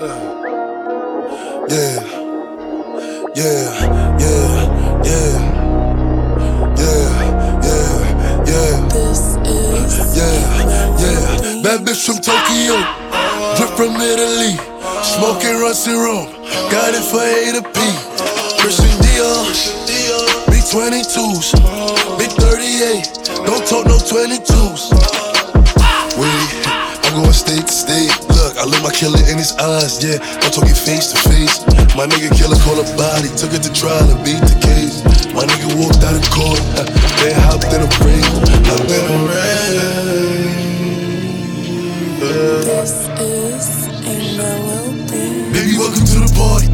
Yeah, yeah, yeah, yeah, yeah, yeah, yeah. This is Yeah, yeah. Bad bitch from Tokyo, drip from Italy. Smoking Rusty Rum, got it for A to P. Christian Dior, big 22s, big 38. Don't talk no 22s. Killer in his eyes, yeah. I'm talking face to face. My nigga killer called a body, took it to trial and beat the case. My nigga walked out of court, then hopped in a plane, hopped in a rain. this is a. Baby, welcome to the party.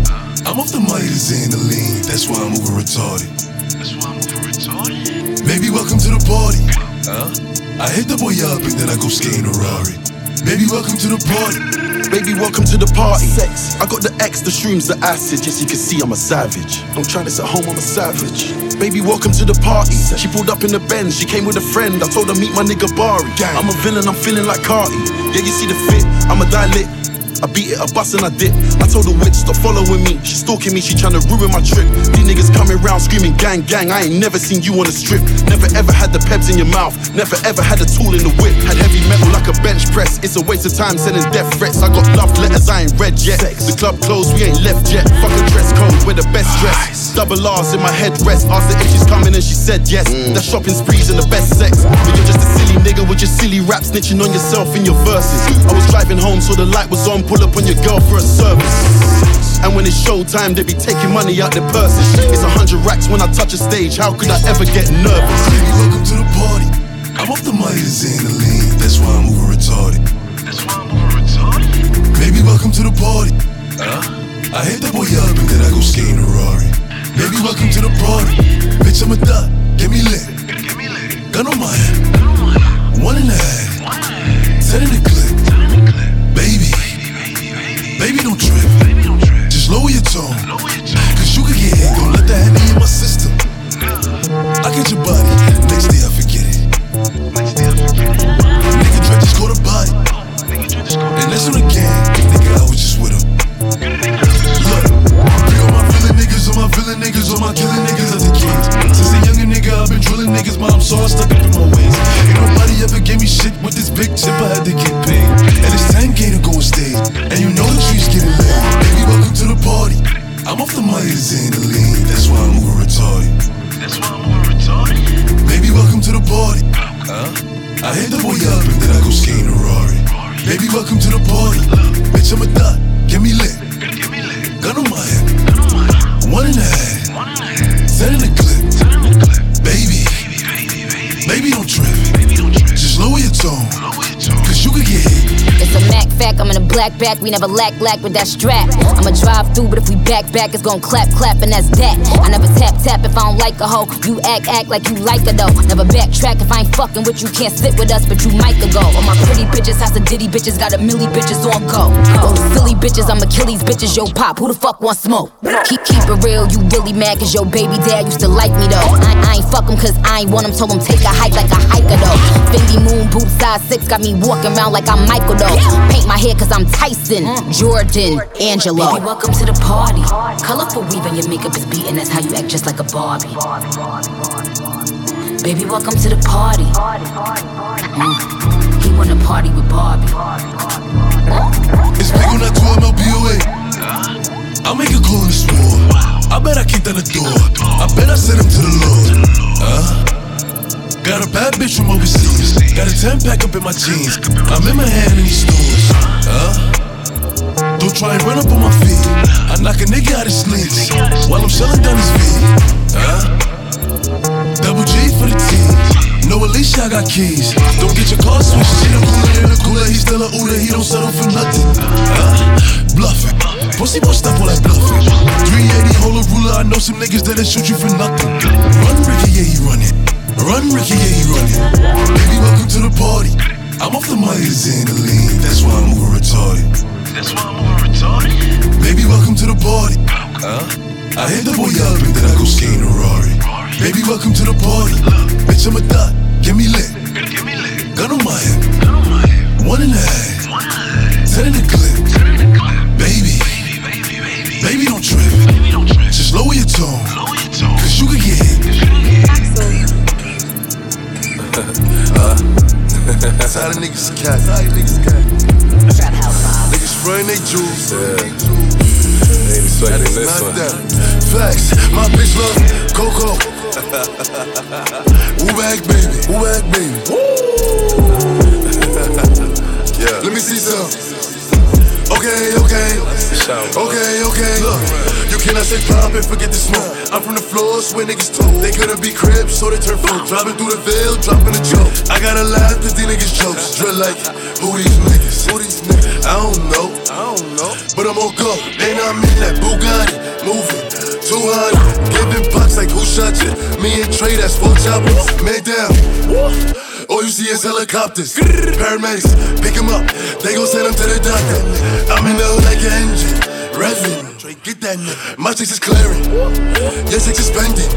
I'm off the money to Xandaline, that's why I'm over retarded. That's why I'm over retarded. Baby, welcome to the party. Huh? I hit the boy up and then I go skating a Rari. Baby, welcome to the party. Baby, welcome to the party. Sex. I got the X, the shrooms, the acid. Yes, you can see I'm a savage. Don't try this at home, I'm a savage. Baby, welcome to the party. She pulled up in the Benz, she came with a friend. I told her meet my nigga Bari. I'm a villain, I'm feeling like Carti. Yeah, you see the fit, I'm a dilate. I beat it, I bust and I dip. I told the witch, stop following me. She stalking me, she trying to ruin my trip. These niggas coming round screaming, gang, gang. I ain't never seen you on a strip. Never ever had the peps in your mouth. Never ever had a tool in the whip. Had heavy metal like a bench press. It's a waste of time sending death threats. I got love letters I ain't read yet. The club closed, we ain't left yet. Fuck a dress code, we're the best dress. Double R's in my headrest. Asked her if she's coming and she said yes. Mm. The shopping sprees and the best sex. But you're just a silly nigga with your silly rap snitching on yourself in your verses. I was driving home, so the light was on. Pull up on your girl for a service. And when it's showtime, they be taking money out their purses. It's a hundred racks when I touch a stage. How could I ever get nervous? Baby, welcome to the party. I'm off the money to Xandaline, that's why I'm moving retarded. That's why I'm moving retarded. Baby, welcome to the party. Huh? I hit the boy up and then I go skating a Rari. Baby, welcome to the party. Bitch, I'm a thot, get me lit. Gun on my head. One and a half. Ten in the clip. Baby. Baby, don't trip. Just lower your tone. Cause you could get hit. Don't let that henny in my system. I get your body. Next day I forget it. Nigga Dre just caught a body. And that's on gang. Nigga, I was just with him. Look, free all my villain niggas, all my villain niggas, all my killing niggas at the kings. Since a younger nigga, I've been drilling niggas, mom, so I stuck up in my ways. Ain't nobody ever gave me shit with this big chip, I had to get paid. And it's 10k to go on stage, and you know the streets getting lit. Baby, welcome to the party. I'm off the money to Xandaline, that's why I'm moving retarded. That's why I'm moving retarded. Baby, welcome to the party. Huh? I hit the boy up and then I go skating a Rari. Baby, welcome to the party. Bitch, I'm a thot, get me lit. Gun on my head. One and a half. Ten in the fact, I'm in a black back, we never lack lack with that strap. I'ma drive through, but if we back back, it's gon' clap clap, and that's that. I never tap tap if I don't like a hoe. You act act like you like her though. Never backtrack if I ain't fucking with you, can't sit with us, but you might go. All my pretty bitches, house of ditty bitches, got a milli bitches on go. Oh, silly bitches, I'm Achilles bitches, yo pop, who the fuck wants smoke? Keep keep it real, you really mad cause your baby dad used to like me though. I, I ain't fuck him cause I ain't want him, told him take a hike like a hiker though. Fendi moon boot size six got me walking around like I'm Michael though. Paint my hair cause I'm Tyson, mm. Jordan, Angelo. Baby, welcome to the party. Colorful weave and your makeup is beating, that's how you act just like a Barbie. Baby, welcome to the party. Mm. He wanna party with Barbie. Mm. It's big on that 2 MLBOA. I'll make a call in the store. I bet I kick down the door. I bet I send him to the Lord. Huh? Got a bad bitch from overseas. Got a 10 pack up in my jeans. I'm in my hand in these stores. Huh? Don't try and run up on my feet. I knock a nigga out his sleeves while I'm shelling down his feet. Huh? Double G for the team. No, Alicia, I got keys. Don't get your car switched. She the cooler in the cooler. He still a Uda. He don't settle for nothing. Huh? Bluffing. Pussy won't stop all that bluffing. 380, hold a ruler. I know some niggas that'll shoot you for nothing. Run, Ricky, yeah, he running. Run, Ricky, yeah, you running. Baby, welcome to the party. I'm off the money, and the lean. That's why I'm over retarded. That's why I'm over retarded. Baby, welcome to the party. Huh? I hit the boy up and then I go skating a Rari. Baby, welcome to the party. Look. Bitch, I'm a thot. Get me lit. Give me lit. Gun on my hip. One and a half. In the clip. Ten in the clip. Baby. Baby, baby, baby. Baby, don't trip. Baby, don't trip. Just lower your tone. That's how the niggas cat. Niggas run they jewels. Yeah. Ain't expecting this one. Facts, my bitch love me. Coco. Woo back baby, woo back baby. Woo. yeah. Let me see some. Okay, okay. Okay, okay. Look, you cannot say pop and forget the smoke. I'm from the floor, where niggas talk. They couldn't be cribs, so they turn folk. Driving through the veil, dropping a joke. I gotta laugh cause these niggas jokes. Drill like, who these niggas? Who these niggas? I don't know. I don't know. But I'm on go. And I'm in that Bugatti. Moving. 200. Giving pucks like who shot you? Me and Trey, that's four choppers. Man down. All you see is helicopters. Paramedics, pick 'em up. They gon' send 'em to the doctor. I'm in the hood like an engine. Trey, get that nigga. My chicks is clearing. Your chicks is spending.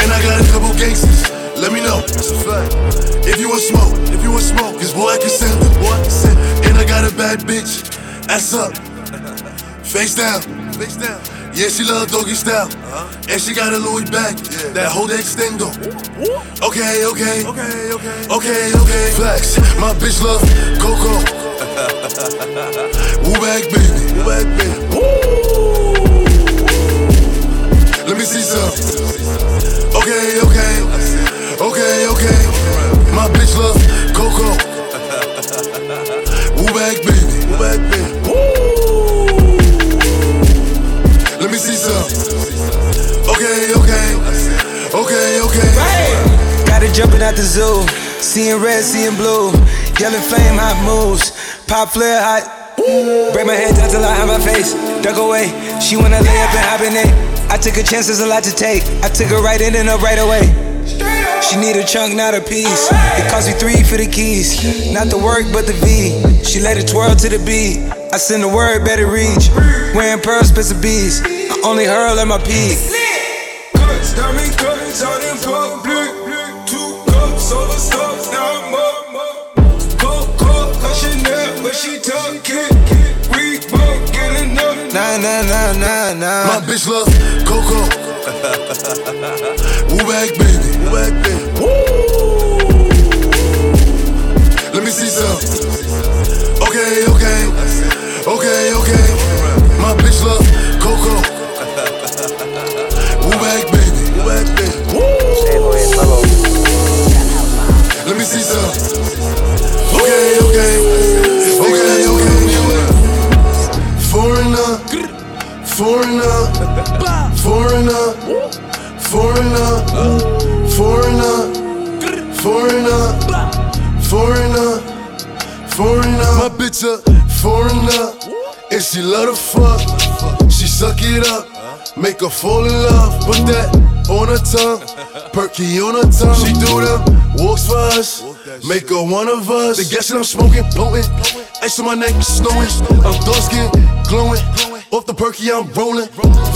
And I got a couple gangsters. Let me know. That's a fact. If you want smoke, if you want smoke, cause boy I can send them. Boy I can send. And I got a bad bitch. Ass up. Face down. Face down. Yeah, she love doggy style. And she got a Louis bag. That whole extendo. Okay, okay. Okay, okay. Okay, okay. Flex. My bitch love Coco. Woo back, baby. Woo back, baby. Let me see some. Okay, okay. Okay, okay. My bitch love Coco. Woo back, baby. Woo back, baby. Me see some. Okay, okay. Okay, okay. Got it jumping out the zoo. Seeing red, seeing blue. Yellow flame, hot moves. Pop flare, hot. Break my hands out till I have my face. Duck away. She wanna lay up and hibernate. I took a chance, there's a lot to take. I took her right in and up right away. She need a chunk, not a piece. It cost me three for the keys. Not the work, but the V. She let it twirl to the beat. I send the word, better reach. Wearing pearls, bits of bees. Only hurl at my peak. Cuts, diamond cuts, out in public. Two cups over stuff, now I'm up. Coke, coke, cause Chanel, but she talking. Reebok, get enough. Nah, nah, nah, nah, nah. My bitch love Coco. Woo back, baby. Woo back, baby. Let me see some. Okay, okay. Okay, okay. My bitch love okay, okay, okay. Foreigner, foreigner, foreigner, foreigner, foreigner, foreigner, foreigner, foreigner. My bitch a foreigner, and she love to fuck. She suck it up, make her fall in love. Put that on her tongue, perky on her tongue. She do them walks for us. Make her one of us. The gas that I'm smoking, potent. Ice on my neck, snowing. I'm dark skin, glowing. Off the perky, I'm rolling.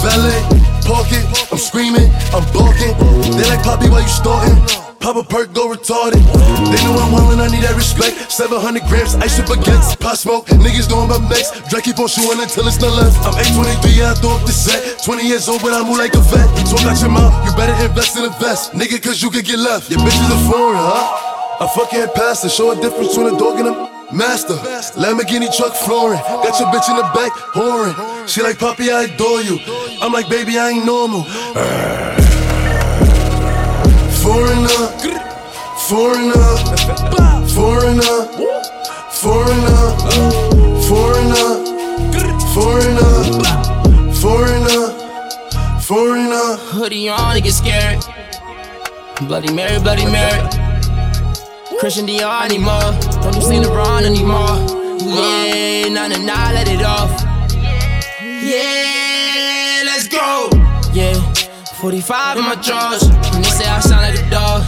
Valet, park it. I'm screaming, I'm barking. They like Poppy while you starting. Pop a perk, go retarded. They know I'm wildin', I need that respect. 700 grams, ice with against Pot smoke, niggas know I'm up next. Drake keep on shooting until it's not left. I'm 823, yeah, I throw up the set. 20 years old, but I move like a vet. Talk out your mouth, you better invest in a vest. Nigga, cause you could get left. Your bitch is a foreign, huh? I fucking pastor, show a difference between a dog and a master. Lamborghini truck flooring, got your bitch in the back, whoring. She like, Poppy, I adore you. I'm like, baby, I ain't normal. Foreigner, foreigner, foreigner, foreigner, foreigner, foreigner, foreigner, foreigner. Hoodie on, nigga scared. Bloody Mary, Bloody Mary. Christian Dior anymore. Don't you see LeBron anymore. Yeah, nah, nah, nah, let it off. Yeah, let's go. Yeah, 45 in my drawers. And they say I sound like a dog.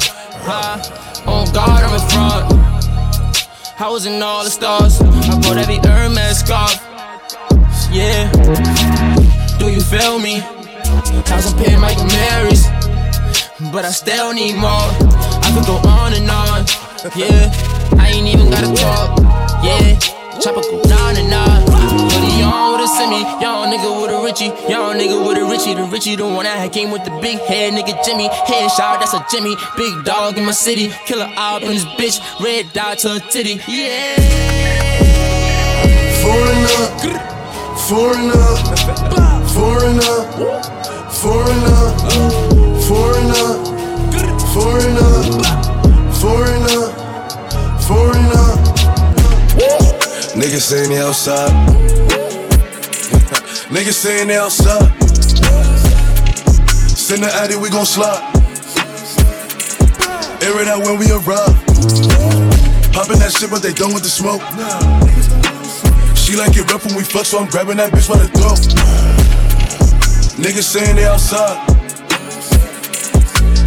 Huh? Oh God, I'm a fraud. I was in all the stars. I bought every Hermes scarf. Yeah. Do you feel me? House I'm paying Michael Marys. But I still need more. I could go on and on. Yeah. I ain't even gotta talk. Yeah. tropical, down and on. Hoodie on with a semi. Young nigga with a Richie. Young nigga with a Richie. The Richie, the one that came with the big head nigga Jimmy. Headshot, that's a Jimmy. Big dog in my city. Killer op in this bitch. Red dot to a titty. Yeah. Foreigner, Foreigner, foreigner, foreigner, foreigner, foreigner, foreigner, foreigner. Niggas saying they outside. Niggas saying they outside. Send the addy, we gon' slide. Air it out when we arrive. Poppin' that shit, but they done with the smoke. She like it rough when we fuck, so I'm grabbing that bitch by the throat. Niggas saying they outside.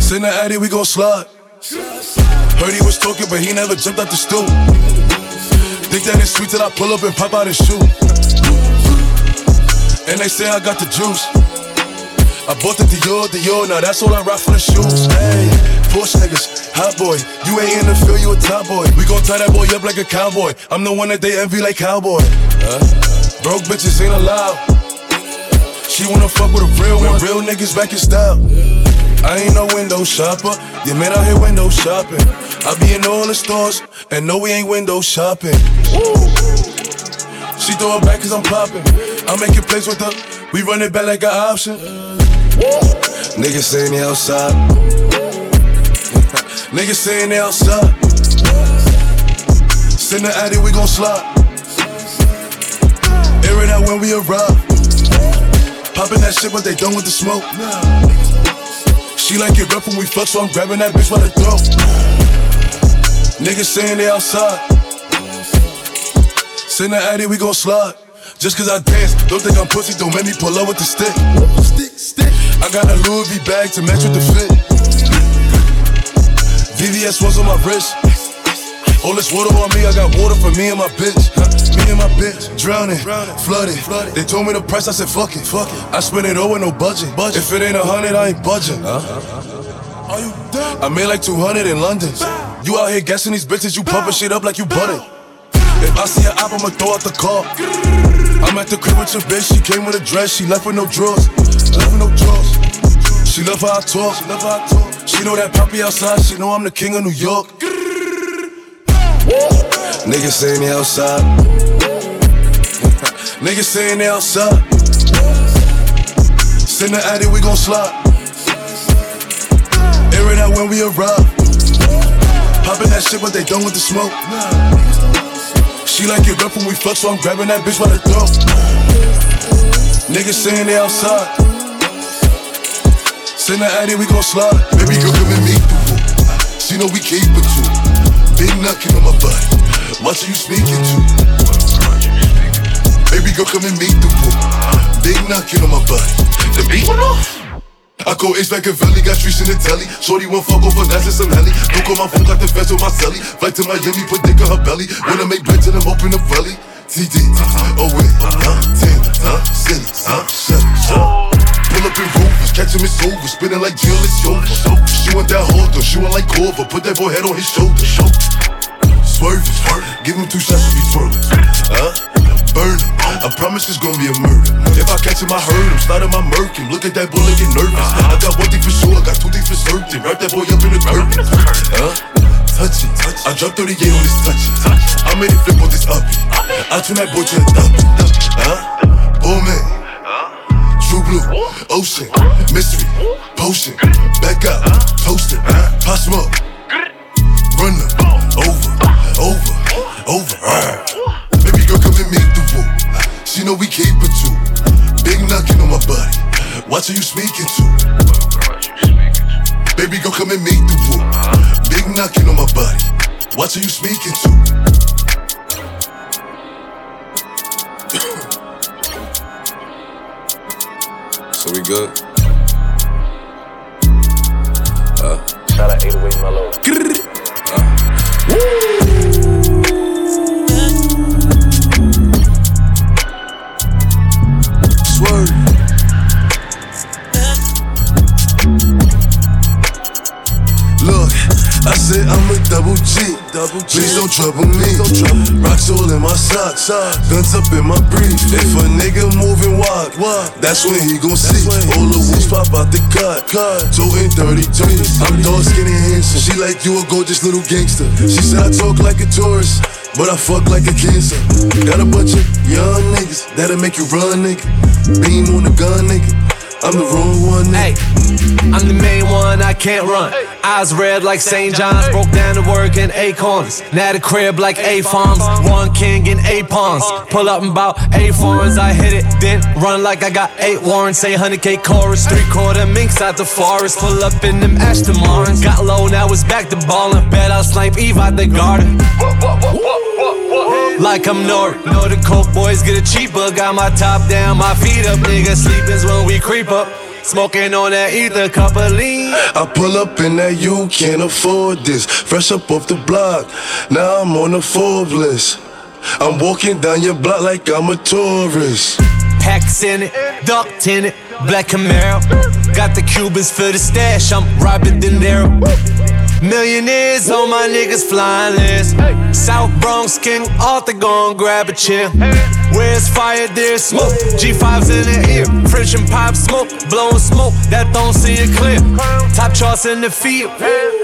Send the addy, we gon' slide. Heard he was talking, but he never jumped out the stool. Think that it's sweet till I pull up and pop out his shoe. And they say I got the juice. I bought the Dior, Dior, now that's all I rock for the shoes. Hey, Porsche niggas, hot boy. You ain't in the field, you a top boy. We gon' tie that boy up like a cowboy. I'm the one that they envy like cowboy. Huh? Broke bitches ain't allowed. She wanna fuck with a real one. Real niggas back in style. I ain't no window shopper. Yeah, man, out here window shopping. I be in all the stores, and no, we ain't window shopping. She throw it back cause I'm popping. I'm making plays with her. We run it back like an option. Niggas saying they outside. Niggas saying they outside. Send the addy, we gon' slide. Air it out when we arrive. Popping that shit, but they done with the smoke. She like it rough when we fuck, so I'm grabbing that bitch by the throat. Niggas saying they outside. Send the addy, we gon' slide. Just cause I dance, don't think I'm pussy, don't make me pull up with the stick. Stick, stick. I got a Louis V bag to match with the fit. VVS ones on my wrist. All this water on me, I got water for me and my bitch. Me and my bitch, drowning, flooded. They told me the price, I said fuck it. Fuck it. I spent it all with no budget. If it ain't a hundred, I ain't budging. Are you dumb? I made like 200 in London. You out here guessing these bitches, you pumping shit up like you butted. If I see an app, I'ma throw out the car. I'm at the crib with your bitch, she came with a dress, she left with no drawers. Left with no drawers. She love how I talk, she love how I talk. She know that poppy outside, she know I'm the king of New York. Niggas saying they outside. Niggas saying they outside. Send the addy, we gon' slide. Air it out when we arrive. Poppin' that shit, but they done with the smoke. She like it rough when we fuck, so I'm grabbing that bitch by the throat. Niggas saying they outside. Send the addy, we gon' slide. Baby girl, come and meet the. She know we keep it too. Big knocking on my body. Who you speaking to. Baby girl, come and meet the woo. Big knocking on my body. The beat went off. I go H back in Valley, got streets in the telly. Shorty won't fuck over that's in some heli. Look on my phone, got the vest on my celly. Flight to Miami, put dick on her belly. Wanna make bread to them, open the belly. TD, oh wait, huh? Ten, huh? City, huh? Pull up in rovers, catch him, it's over. Spinning like Jill, it's over. She want that holder, she want like Corver. Put that boy head on his shoulder. Swerve, swerve. Give him two shots if he twirling. Huh? Burn him. I promise it's gonna be a murder. If I catch him, I hurt him. Start him, I murk him. Look at that bullet, get nervous. I got one thing for sure, I got two things for certain. Wrap that boy up in the curtain. Huh? Touch it. I dropped 38 on this touch it. I made it flip on this up. I turn that boy to a thump. Huh? Oh man. True blue, ocean, mystery, potion, back up, toasted, pop smoke, you speaking to. Baby girl, come and meet the woo. Big knocking on my body. Watch who you speaking to. So we good? Please don't trouble me. Rocks all in my socks, uh, guns up in my brief. If a nigga moving wild, that's when he gon' see. All the wolves pop out the cut, toting 33. I'm dark, skinny, handsome. She like you a gorgeous little gangster. She said I talk like a tourist. But I fuck like a cancer. Got a bunch of young niggas that'll make you run, nigga. Beam on the gun, nigga. I'm the wrong one. Hey, I'm the main one, I can't run. Eyes red like St. John's, broke down to work in acorns. Now the crib like A farms, one king in eight pawns. Pull up about eight foreigns, I hit it, then run like I got eight warrants. Say 100k chorus, three quarter minks out the forest. Pull up in them Aston Martins. Got low, now it's back to ballin'. Bet I'll snipe Eve out the garden. Like I'm Nord. Know the coke boys get a cheap cheaper. Got my top down, my feet up. Nigga sleepin's when we creep up. Smoking on that ether, cup of lean. I pull up in that you can't afford this. Fresh up off the block, now I'm on the Forbes list. I'm walking down your block like I'm a tourist. Packs in it, ducked in it, black Camaro. Got the Cubans for the stash, I'm Robert De Niro. Millionaires on my niggas flying list. South Bronx King Arthur gon' grab a chair. Where's fire, there's smoke. G5's in the ear. French and pop smoke, blowing smoke that don't see it clear. Top charts in the field,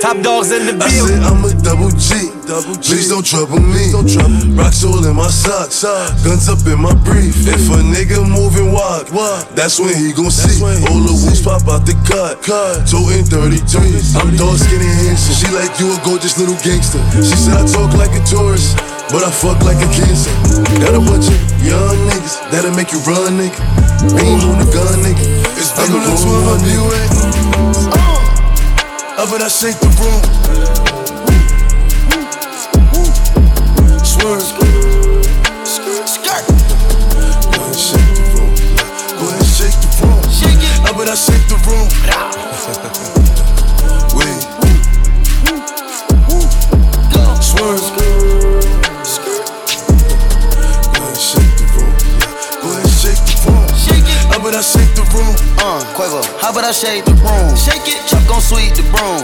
top dogs in the field. I said I'm a double G. Please don't trouble me. Rocks all in my socks, guns up in my brief. If a nigga moving wild, that's when he gon' see. All the wolves pop out the cut, toting 33. I'm dark, skinny, handsome. She like you a gorgeous little gangster. She said I talk like a tourist. But I fuck like a cancer. Got a bunch of young niggas that'll make you run, nigga. Beam on the gun, nigga. It's big on the 12 up you at. Uh, but I shake the room. Swerve. Skirt. Go ahead, shake the room. Go ahead, shake the room. Uh, but I shake the room. how about I shake the room? Shake it. Chuck gon' sweep the broom.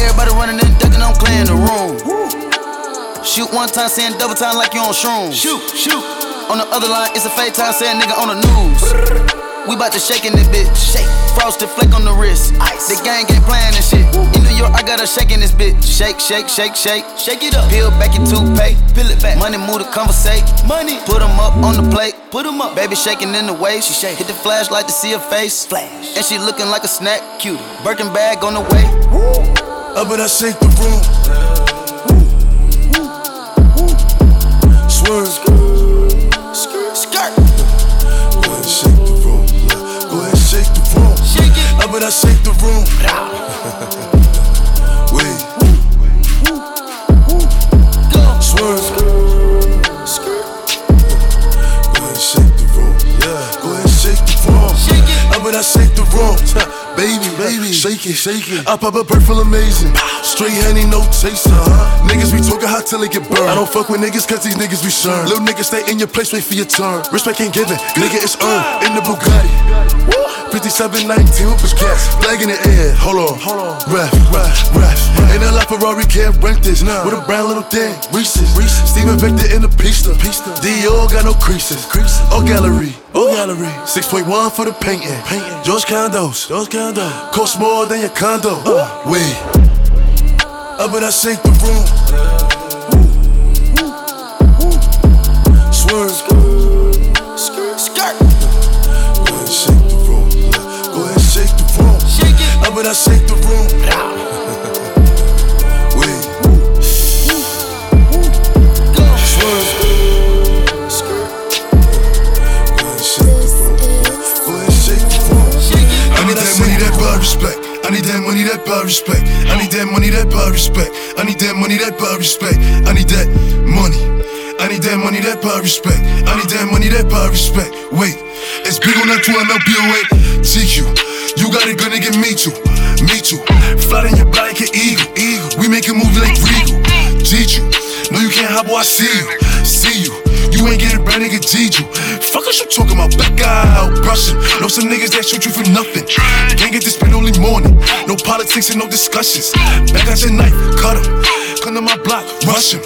Everybody running and ducking, I'm clearing the room. Shoot one time, saying double time like you on shrooms. Shoot, shoot. On the other line, it's a fake time, saying nigga on the news. We bout to shake in this bitch. Shake. Frosted flake on the wrist. Ice. The gang ain't playing this shit. In New York, I got a shake in this bitch. Shake, shake, shake, shake. Shake it up. Peel back your toothpaste. Peel it back. Money move to conversate. Money. Put 'em up on the plate. Put 'em up. Baby shaking in the way. She shake. Hit the flashlight to see her face. Flash. And she looking like a snack. Cute. Birkin bag on the way. up but I shake the room. I shake the room. Wait. Swerve. Go ahead, shake the room. Yeah. Go ahead, shake the room. It. Uh, I shake the room. Baby, baby, shake it, shake it. I pop a bird feel amazing. Straight honey, no chaser. Uh-huh. Niggas be talking hot till they get burned. I don't fuck with niggas cause these niggas be sure. Little niggas stay in your place, wait for your turn. Respect ain't given, nigga, it's earned. In the Bugatti. 5719 with the gas. Flag in the air, hold on. Hold on. Ref, ref, ref. Ain't a lot Ferrari can't rent this. Nah. With a brown little thing, Reese's. Reese's. Steven Victor in the pista. Pista. Dior got no creases. Creases. Oh, gallery. Oh, gallery. 6.1 for the painting. Painting. George Condos. George Condo. Cost more than your condo. Uh. Wait. Uh, but I shake the room. Swerve. Skirt. Go ahead, shake the room. Go ahead, shake the room. Uh, but I shake the room. Buy respect. I need that money, that buy respect. I need that money, that buy respect. I need that money. I need that money, that buy respect. I need that money, that buy respect. Wait, it's big on that 2 MLBOA. TQ, you got it, gonna get me too. Me too. Fly in your body like an eagle. Eagle. We make a move like Regal. Teach you. No, you can't hop, boy, I see you. Brand nigga you. Fuck what you talking about, back out brushing. Know some niggas that shoot you for nothing. Can't get this spit only morning. No politics and no discussions. Back at your knife, cut him. Come to my block, rush him.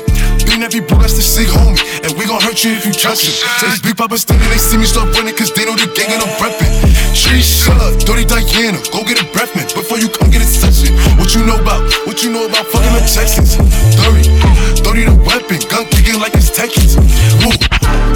Being every bro, that's the sick homie. And we gon' hurt you if you trust him. So these big poppers standing, they see me start running, cause they know the gang and I'm reppin'. She shut dirty Diana, go get a breath mint before you come get a session. What you know about, what you know about fucking the Texans? 30, 30 the weapon, gun kicking like it's Texans. Woo,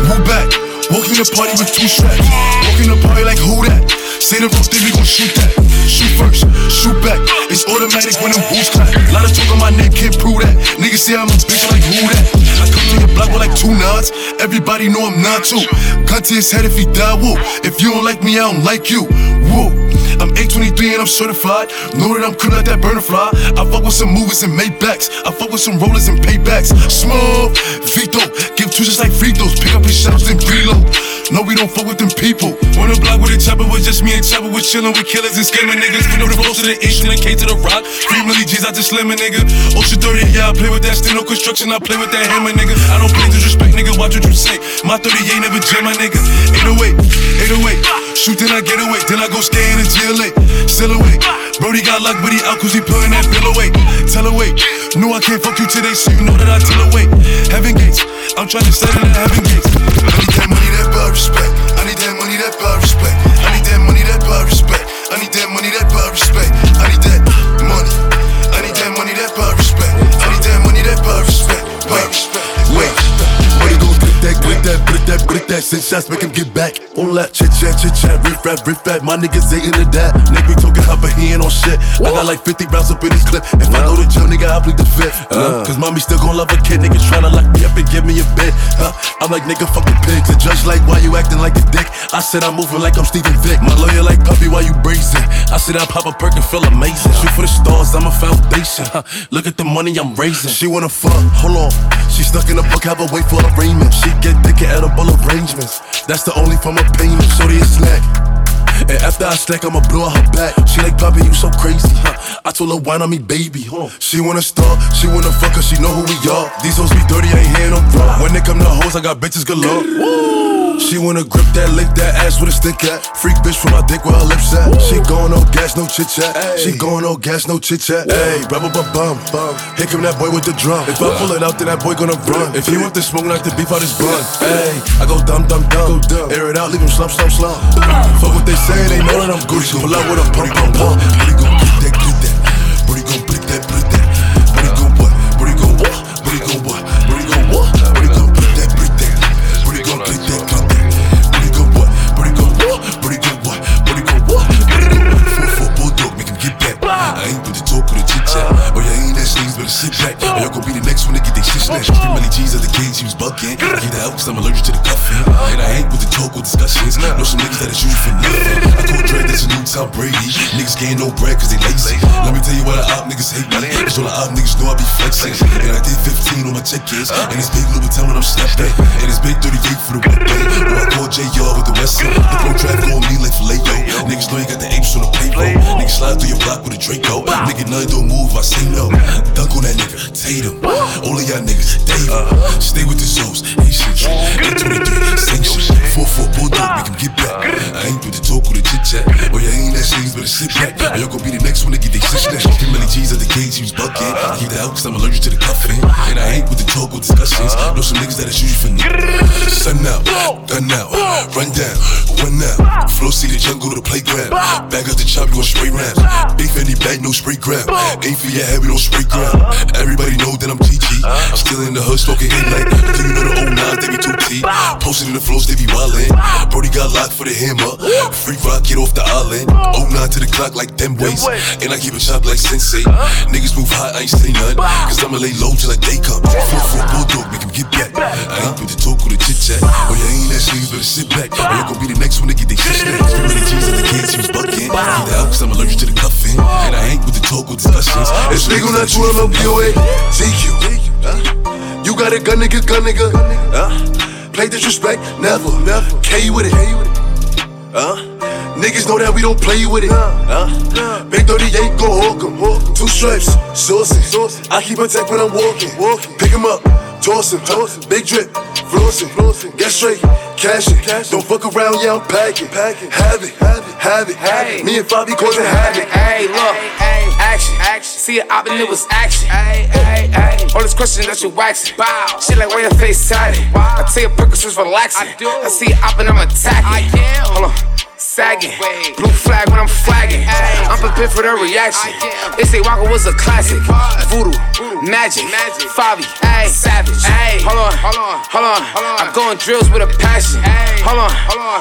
woo back. Walk in the party with two straps. Walk in the party like who that? Say the wrong thing, we gon' shoot that. Shoot first, shoot back. It's automatic when them boots clap. Lot of talk on my neck, can't prove that. Niggas say I'm a bitch like who that? I come to your block with like two nods. Everybody know I'm not too. Gun to his head if he die, woo. If you don't like me, I don't like you. Woo. I'm 823 and I'm certified. Know that I'm cool like that burner fly. I fuck with some movies and Maybachs. I fuck with some rollers and paybacks. Smooth, Vito, give two just like free. Pick up his shells and reload. No, we don't fuck with them people. On the block with a chopper with just me and chopper with chillin' with killers and scamming niggas. We know the road to the H and the K to the rock. Free Millie G's out slim a nigga. Ocean 30, yeah, I play with that steno construction. I play with that hammer nigga. I don't play disrespect, nigga. Watch what you say. My 38 never jam my nigga. 808, 808. Shoot then I get away. Then I go stay in the jail late. Still away. Brody got luck, but he out cause he pulling that bill away. Tell away. No, I can't fuck you today, so you know that I tell away. Heaven gates. I'm trying to settle in the heaven gates. I need that money, that bad respect. I need that money, that bad respect. I need that money, that bad respect. I need that money, that respect. I need that money. Grip that, grip that, grip that. Send shots, make him get back. All that chit chat, chit chat, riff rap, riff rap. My niggas ain't into that. Nigga, we talking hot, but he ain't on shit. I got like 50 rounds up in this clip. If I know the jail, nigga, I'll plead the fifth. Uh. uh, Cause mommy still gon' love a kid. Niggas tryna lock me up and give me a bit. Huh? I'm like, nigga, fuck the pigs. The judge like, why you acting like a dick? I said I'm moving like I'm Steven Vick. My lawyer like, puppy, why you bracing? I said I pop a perk and feel amazing. Shoot for the stars, I'm a foundation. Huh? Look at the money I'm raising. She wanna fuck, hold on. She stuck in a book, have a wait for arraignment. She get dick at edible arrangements. That's the only form of payment. Shorty a snack. And after I stack, I'ma blow her back. She like, Poppy, you so crazy. Huh? I told her, wine on me, baby. Huh? She wanna start, she wanna fuck her, she know who we are. These hoes be dirty, I ain't hearing them. When they come to hoes, I got bitches galore. She wanna grip that, lick that ass with a stick at. Freak bitch from my dick where her lips at. She going no gas, no chit chat. She going no gas, no chit chat. Hey, bum bum bum bum. Here come that boy with the drum. If I pull it out, then that boy gonna run. If he want the smoke, knock the beef out his bun. Hey, I go dumb dumb dumb. Air it out, leave him slump slump slump. Fuck what they say, they know that I'm Gucci. Pull out with a pump pump pump. Brody gon' get that, sleeves, better sit back. Oh y'all gon' be the next one to get they shit snatched. Free Melly G's at the cage, he was bucking. Get the out cause I'm allergic to the cuffing. And I ain't with the talk or discussions. Know some niggas that is usually for nothing. I call Dre, that's a new Tom Brady. Niggas gain no bread cause they lazy. Let me tell you why the op niggas hate me. Cause all the op niggas know I be flexing. And I did 15 on my check-ins. And it's big Louboutin when I'm stepping. And it's big 38 for the weapon. Or I call JR with the West End. The pro draft on me like filet yo. Niggas know you got the apes on the paper. Niggas slide through your block with a Draco. Nigga, none don't move, I say no. Dunk on that nigga, Tatum. All of y'all niggas, David. Stay with the Zoes, Haitians. 823, sanctions. 4-4 bulldog, make him get back. I ain't with the talk or the chit chat. Oh, yeah, ain't that sleeves, better sit back. Or y'all gon' be the next one to get they shit snatched. Too many G's at the cage, he was bucking. Keep the out cause I'm allergic to the cuffing. And I ain't with the talk or discussions. Know some niggas that is usually for niggas. Sun out, gun out, run down, one out. Flow see the jungle to the playground. Back up the chop, you gon' spray rounds. Big Fendi bag, no spray ground. Aim for your head, we don't spray ground. Everybody know that I'm GG. Still in the hood, smoking headlight. Do you know the 09, they be 2T. Posted in the flows, they be wildin'. Brody got locked for the hammer. Free rock, get off the island. 09 to the clock like them ways. And I keep it chopped like Sensei. Niggas move hot, I ain't say none. Cause I'ma lay low till like day come. Four four bulldog, make him get back. I ain't with the talk or the chit chat. Oh, yeah, ain't that sleeves, better sit back. Or you gon' be the next one to get they shit snatched. Too many G's at the cage, he was bucking. Keep the out cause I'm allergic to the cuffing. And I ain't with the talk or discussions. Es legal na tua mão, TQ. huh? You got a gun, nigga, gun, nigga. huh? Play disrespect, never, never. K with it. huh? Niggas know that we don't play with it. huh? Big 38, go hawk 'em. Two stripes, saucy. I keep a tech when I'm walking. Pick 'em up. Tossing, big drip, flossing, get straight, cashing. Don't fuck around, yeah, I'm packing. Have it, have it, have it. Me and Fabi causing havoc. Hey, look, action, action. See it up and it was action. All this question that you waxing. Shit like why your face tatted. I take a Percocets relaxing. I see it up and I'm attacking. Hold on sagging. Blue flag when I'm flagging. I'm prepared for the reaction. They say Waka was a classic. Voodoo, magic, Favi, savage. Hold on, hold on, hold on. I'm going drills with a passion. Hold on,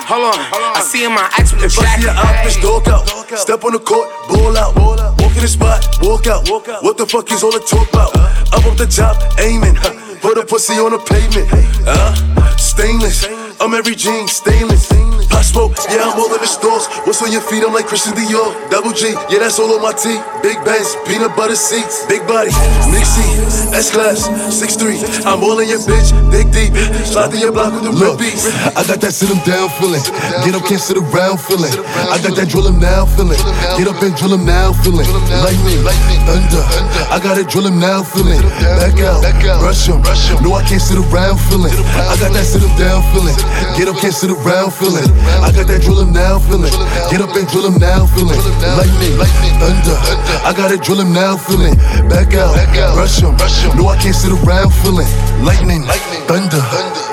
hold on. I see in my axe with a If I see jacket. an op, bitch, dog out. Step on the court, ball out. Walk in the spot, walk out. What the fuck is all the talk about? Up up the top, aiming. huh. Put a pussy on the pavement. Uh, stainless. I'm every jean, stainless. Pop smoke, yeah, I'm all in the stores. What's on your feet? I'm like Christian Dior. Double G, yeah, that's all on my teeth. Big bands, peanut butter seats. Big body, mixy, S class, 6'3. I'm all in your bitch, dig deep. Slide through your block with the Look, beats. I got that sit 'em down feeling. Get up, can't sit around feeling. I got that drill 'em now feeling. Get up and drill 'em now feeling. Lightning, thunder. I got it drill 'em now feeling. Back out, rush 'em. No, I can't sit around feeling. I got that sit 'em down feeling. Get up, can't sit around feeling. I got that drill 'em now feeling. Get up and drill 'em now feeling. Lightning, thunder. I got it drill 'em now feeling. Back out, rush 'em. No, I can't sit around feeling. Lightning, thunder.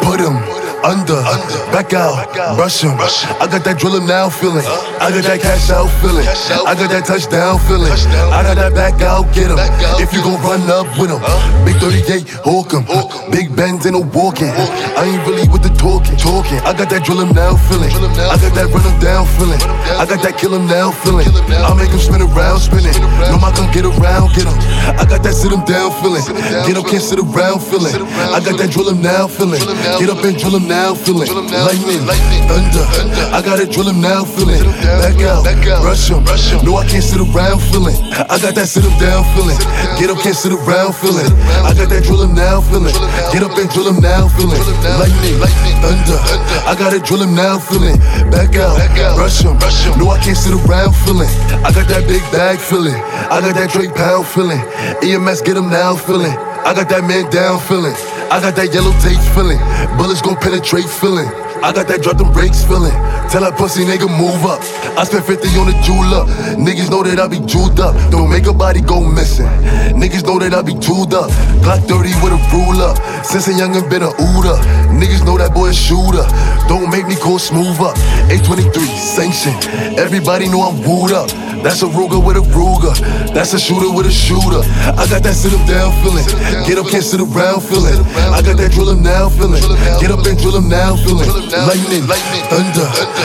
Put 'em under, under. back out, rush him. I got that drill 'em now feeling. I got that cash out feeling. I got that touchdown feeling. I got that back out, get 'em. If you gon' run up with 'em, big 38, hawk 'em. Big bends ain't no walking. I ain't really with the talking, talking. I got that drill 'em now feeling. I got that run 'em down feeling. I got that kill 'em now feeling. I make 'em spin around, spinning. No, I come get around, get 'em. I got that sit 'em down feeling. Get up, can't sit around feeling. I got that drill 'em now feeling. Get up and drill now feeling. Lightning, thunder. I got it drill 'em now feeling. Back out, rush 'em. No, I can't sit around feeling. I got that sit 'em down feeling. Get up, can't sit around feeling. I got that drill 'em now feeling. Get up and drill 'em now feeling. Lightning, thunder. I got it drill 'em now feeling. Back out, rush 'em. No, I can't sit around feeling. I got that big bag feeling. I got that Drake pound feeling. EMS get 'em now feeling. I got that man down feeling. I got that yellow tape feeling. Bullets gon' penetrate feeling. I got that drop them brakes feeling. Tell that pussy nigga move up. I spent 50 on the jeweler. Niggas know that I be jeweled up. Don't make a body go missing. Niggas know that I be jeweled up. Glock 30 with a ruler. Since a youngin' been a Uda. Niggas know that boy a shooter. Don't make me go smooth up. 823 sanction. Everybody know I'm wooed up. That's a Ruger with a Ruger. That's a shooter with a shooter. I got that sit 'em down feeling. Get up, can't sit around feeling. I got that drill 'em now feeling. Get up and drill 'em now feeling. Lightning, thunder.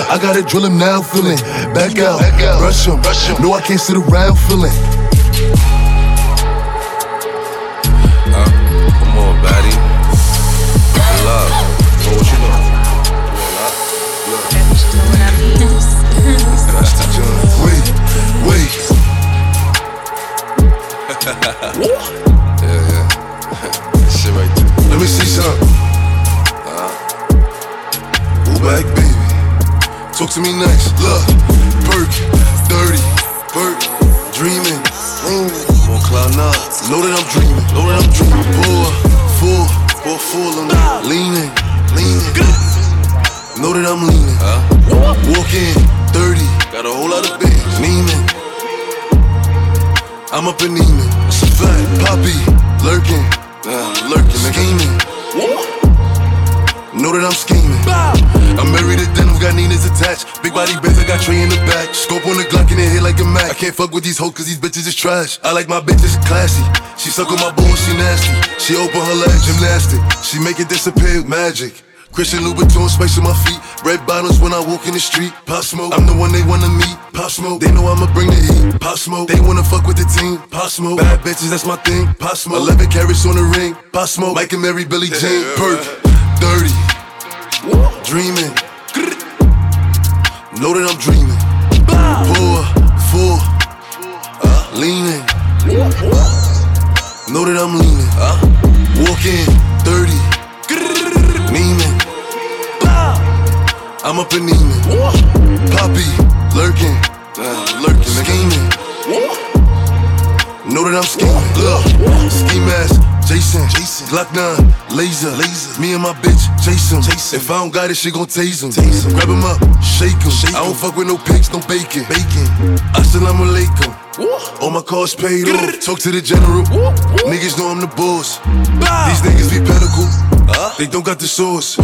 I gotta drill him now feeling. Back out, rush him rush him No, I can't sit around feeling. Uh, come on, baddie. Love. Know what you know. That's the joint. Wait, wait. can't fuck with these hoes cause these bitches is trash. I like my bitches classy. She suck on my bones, she nasty. She open her legs, gymnastic. She make it disappear magic. Christian Louboutin, space on my feet. Red bottles when I walk in the street. Pop smoke, I'm the one they wanna meet. Pop smoke, they know I'ma bring the heat. Pop smoke, they wanna fuck with the team. Pop smoke, bad bitches, that's my thing. Pop smoke, 11 carats on the ring. Pop smoke, Mike and Mary, Billy Jean. Perk, dirty, dreaming. Know that I'm dreaming. Know that I'm leaning. Walk in, 30, Neiman. I'm up in Neiman. Poppy, lurking, lurking, scheming. Know that I'm scheming. Look, ski mask, Jason, Jason, Glock 9, laser, laser. Me and my bitch, Jason. Jason. If I don't got it, she gon' tase him. Tase him. Grab him up, shake him. Shake I don't fuck with no pigs, no bacon. Bacon. Assalamu alaikum. All my cars paid off. Talk to the general. Niggas know I'm the boss. These niggas be pinnacle. They don't got the sauce.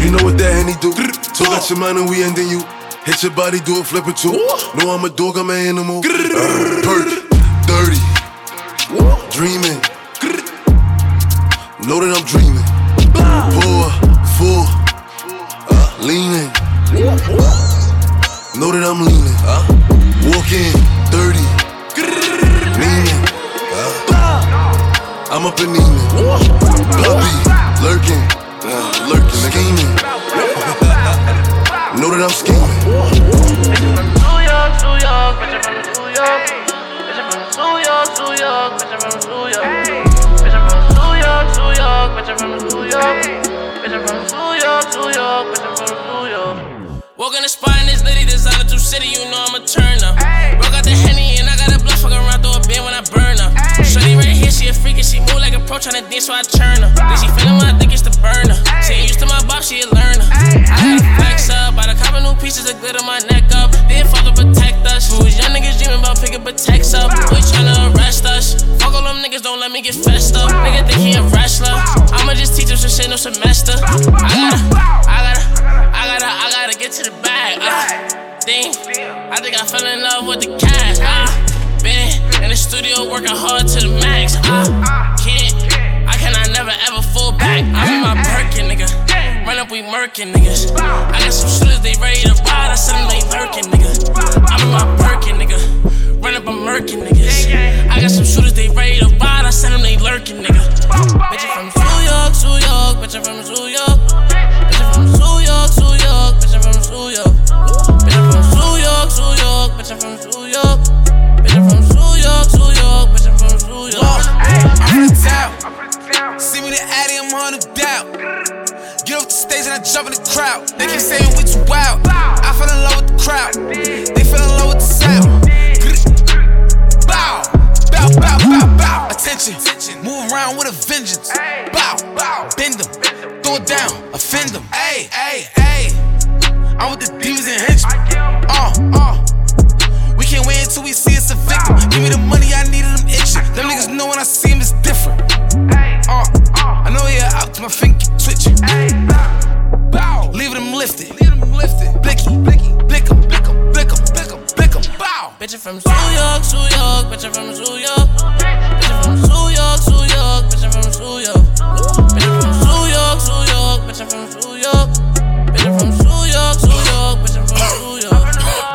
You know what that henny do? Talk out your mind and we ending you. Hit your body, do a flip or two. No, I'm a dog, I'm an animal. Uh, perk, dirty, dreaming. Know that I'm dreaming. Poor, full, uh, leaning. Know that I'm leaning. Uh, walking, dirty, leaning. I'm up and leaning. Puppy, lurking, lurking, scheming. Know that I'm scheming. New York, New York, bitch, I'm from New York. Bitch, I'm from New York, bitch, I'm from New York. Bitch, I'm from New York, New York, bitch, I'm from New York. Walk in the spot in this litty designer through city, you know I'm a turner. Rock out the henny and I got a blunt fuck around through a bin when I burn her. Shorty right here, she a freak and she move like a pro tryna dance, so I turn her. Then she feelin' when I think it's the burner. She ain't used to my box, she a learner. I pieces of glitter my neck up. Then to protect us. Was young niggas dreaming about picking protects up. We tryna arrest us. Fuck all them niggas, don't let me get fessed up. Nigga think he a wrestler. I'ma just teach him some shit no semester. I gotta, I gotta, I gotta, I gotta get to the bag. Uh, ding. I think I fell in love with the cash. Uh, been in the studio working hard to the max. Uh, can't, I cannot never ever fall back. I'm in my Birkin, nigga. Run up, we murkin' niggas. I got some shooters, they ready to ride. I send them, they lurking, nigga. I'm in my Birkin, nigga. Run up, I'm murking niggas. I got some shooters, they ready to ride. I send them, they lurking, nigga. Bitch, I'm from New York, New York. Bitch, I'm from New York. Bitch, I'm from New York, New York. Bitch, I'm from New York. Bitch, I'm from New York, New York. Bitch, I'm from New York. Bitch, I'm from New York, New York. Bitch, I'm from New York. I'm from the town. See me the Addy, I'm on the doubt. And I jump in the crowd. They keep saying we too wild. I fell in love with the crowd. They fell in love with the sound. Bow, bow, bow, bow, bow. Attention, move around with a vengeance. Bow, bow, bend them, throw it down, offend them. Hey, hey, hey. I'm with the demons and henchmen. Uh, uh. We can't wait until we see it's a victim. Give me the money, I needed them itching. Them niggas know when I see them, it's different. Uh, I know you're out my finger twitching. Them lifted. Leave them lifted. Blicky, blicky, blick 'em, blick 'em, blick 'em, blick 'em, blick 'em. Bow. Bitch, I'm from New York, New York. Bitch, I'm from New York. Bitch, I'm from New York, New York. Bitch, I'm from York. Bitch, I'm from New York, New York. Bitch, I'm from New York. Bitch, I'm from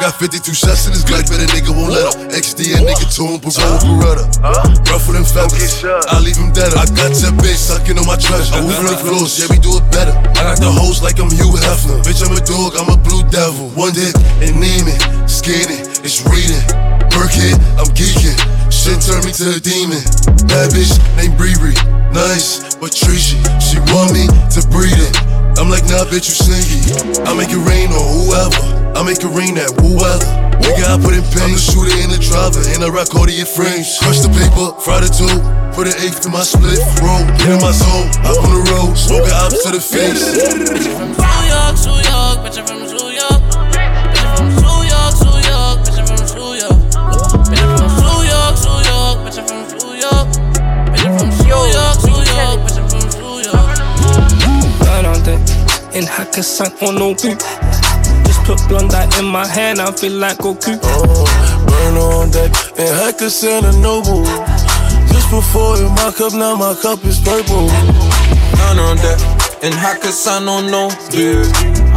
Got 52 shots in his Glock, but a nigga won't let up. XD and nigga told him, Pavone Beretta. Ruffle them feathers, I leave him dead. I got your bitch sucking on my treasure. I move the floors, yeah, we do it better. I got the hoes like I'm Hugh Hefner. Bitch, I'm a dog, I'm a blue devil. One dick and Neiman, skinning, it's reading. Burkhead, I'm geeking. Shit turned me to a demon. Bad bitch named Bree Nice, but treachy. She want me to breed it. I'm like, nah, bitch, you sneaky. I make it rain on whoever. I make it rain at whoever. Nigga, I put in pain. I'm the shooter in the driver, and I rock Cartier frames. Crush the paper, fry the two. Put an eighth to my split, roll, get in my zone. Up on the road, smoke it up to the face. Bitch, I'm from New York, New York. Bitch, I'm from New York. Bitch, I'm from New York, New York. Bitch, I'm from New York. Bitch, I'm from New York, New York. Bitch, I'm from New York. Bitch, I'm from New York, New York. Bitch, I'm from New York. Burn on deck, in Hakkasan on no boot. Put blonde in my hand, I feel like Goku. Oh, burn on deck and Hakkasan and Nobu. Just before in my cup, now my cup is purple. None on deck. And on no view.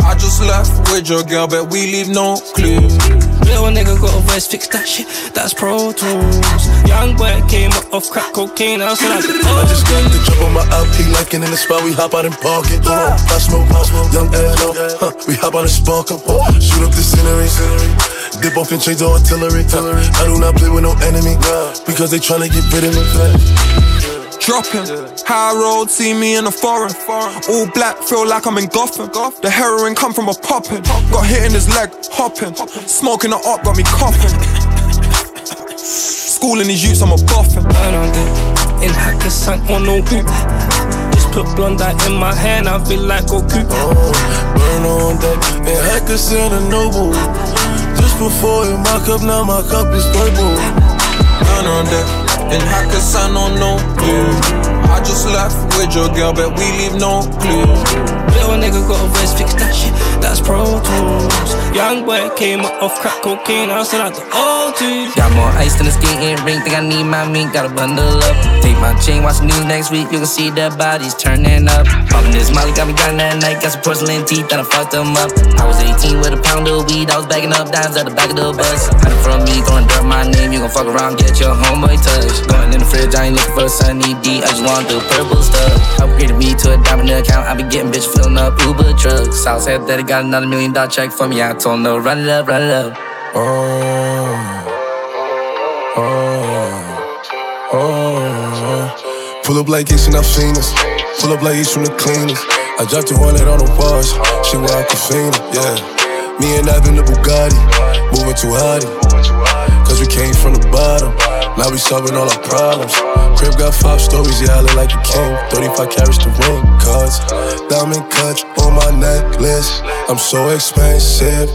I just left with your girl, but we leave no clue. Little nigga got a voice, fix that shit, that's Pro Tools. Young boy came up off crack cocaine, I said I I just got the jump on my LP, like in the spot, we hop out and park it. On, I smoke, I smoke, young L, huh, we hop out and spark 'em. Shoot up the scenery, dip off and change the artillery. I do not play with no enemy, because they tryna get rid of me. Dropping, high road, see me in the foreign. All black, feel like I'm in Gotham. The heroin come from a poppin'. Got hit in his leg, hopping. Smoking the up, got me coughing. schooling these youths, I'm a boffin. Burn on it. In Hakkasan on no hoop. Just put blonde in my hand, I feel like Goku. Oh, burn on deck and hackers in a Nobu. Just before in my cup, now my cup is purple. Burn on deck and Hakkasan on no blue. I just left with your girl, but we leave no clue. Little nigga got a verse, fix that shit, that's Pro Tools. Young boy came up off crack cocaine, I still like the dude. Got more ice than a skating rink, think I need my mink, gotta bundle up. Take my chain, watch the news next week, you can see their bodies turning up. Popping this molly, got me down that night, got some porcelain teeth, that I fucked them up. I was 18 with a pound of weed, I was bagging up dimes at the back of the bus. Hiding from me, going dirt my name, you gon' fuck around, get your homeboy touch. Going in the fridge, I ain't looking for a sunny D, I just want the purple stuff. Upgraded me to a diamond account, I be getting bitch filling up Uber trucks. Southside that got another million dollar check for me, I told to run it up, run it up. Oh, oh, oh. Pull up like Ace and I've seen us. Pull up like Ace from the cleaners. I dropped a wallet on the bars. She want Aquafina, yeah. Me and Evan the Bugatti. Moving too hardy. Cause we came from the bottom. Now we solving all our problems. Crib got five stories, yeah, I look like a king. 35 carats to ring, cards. Diamond cuts on my necklace. I'm so expensive.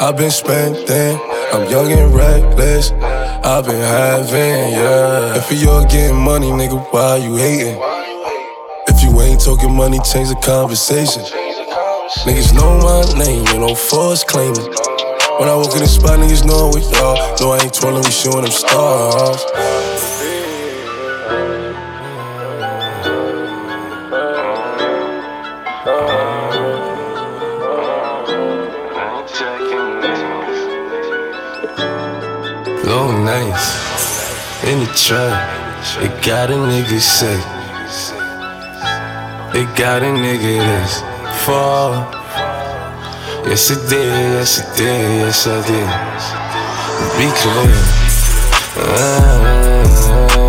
I've been spending. I'm young and reckless. I've been having, yeah. If you're getting money, nigga, why you hating? If you ain't talking money, change the conversation. Niggas know my name, you know, force claiming. When I walk in the spot, niggas know we y'all. No, I ain't twirling, we showing them stars. Long nights in the trap, it got a nigga sick. It got a nigga that's fall. Yes, it did, yes, it did, yes, I did. Be clear. I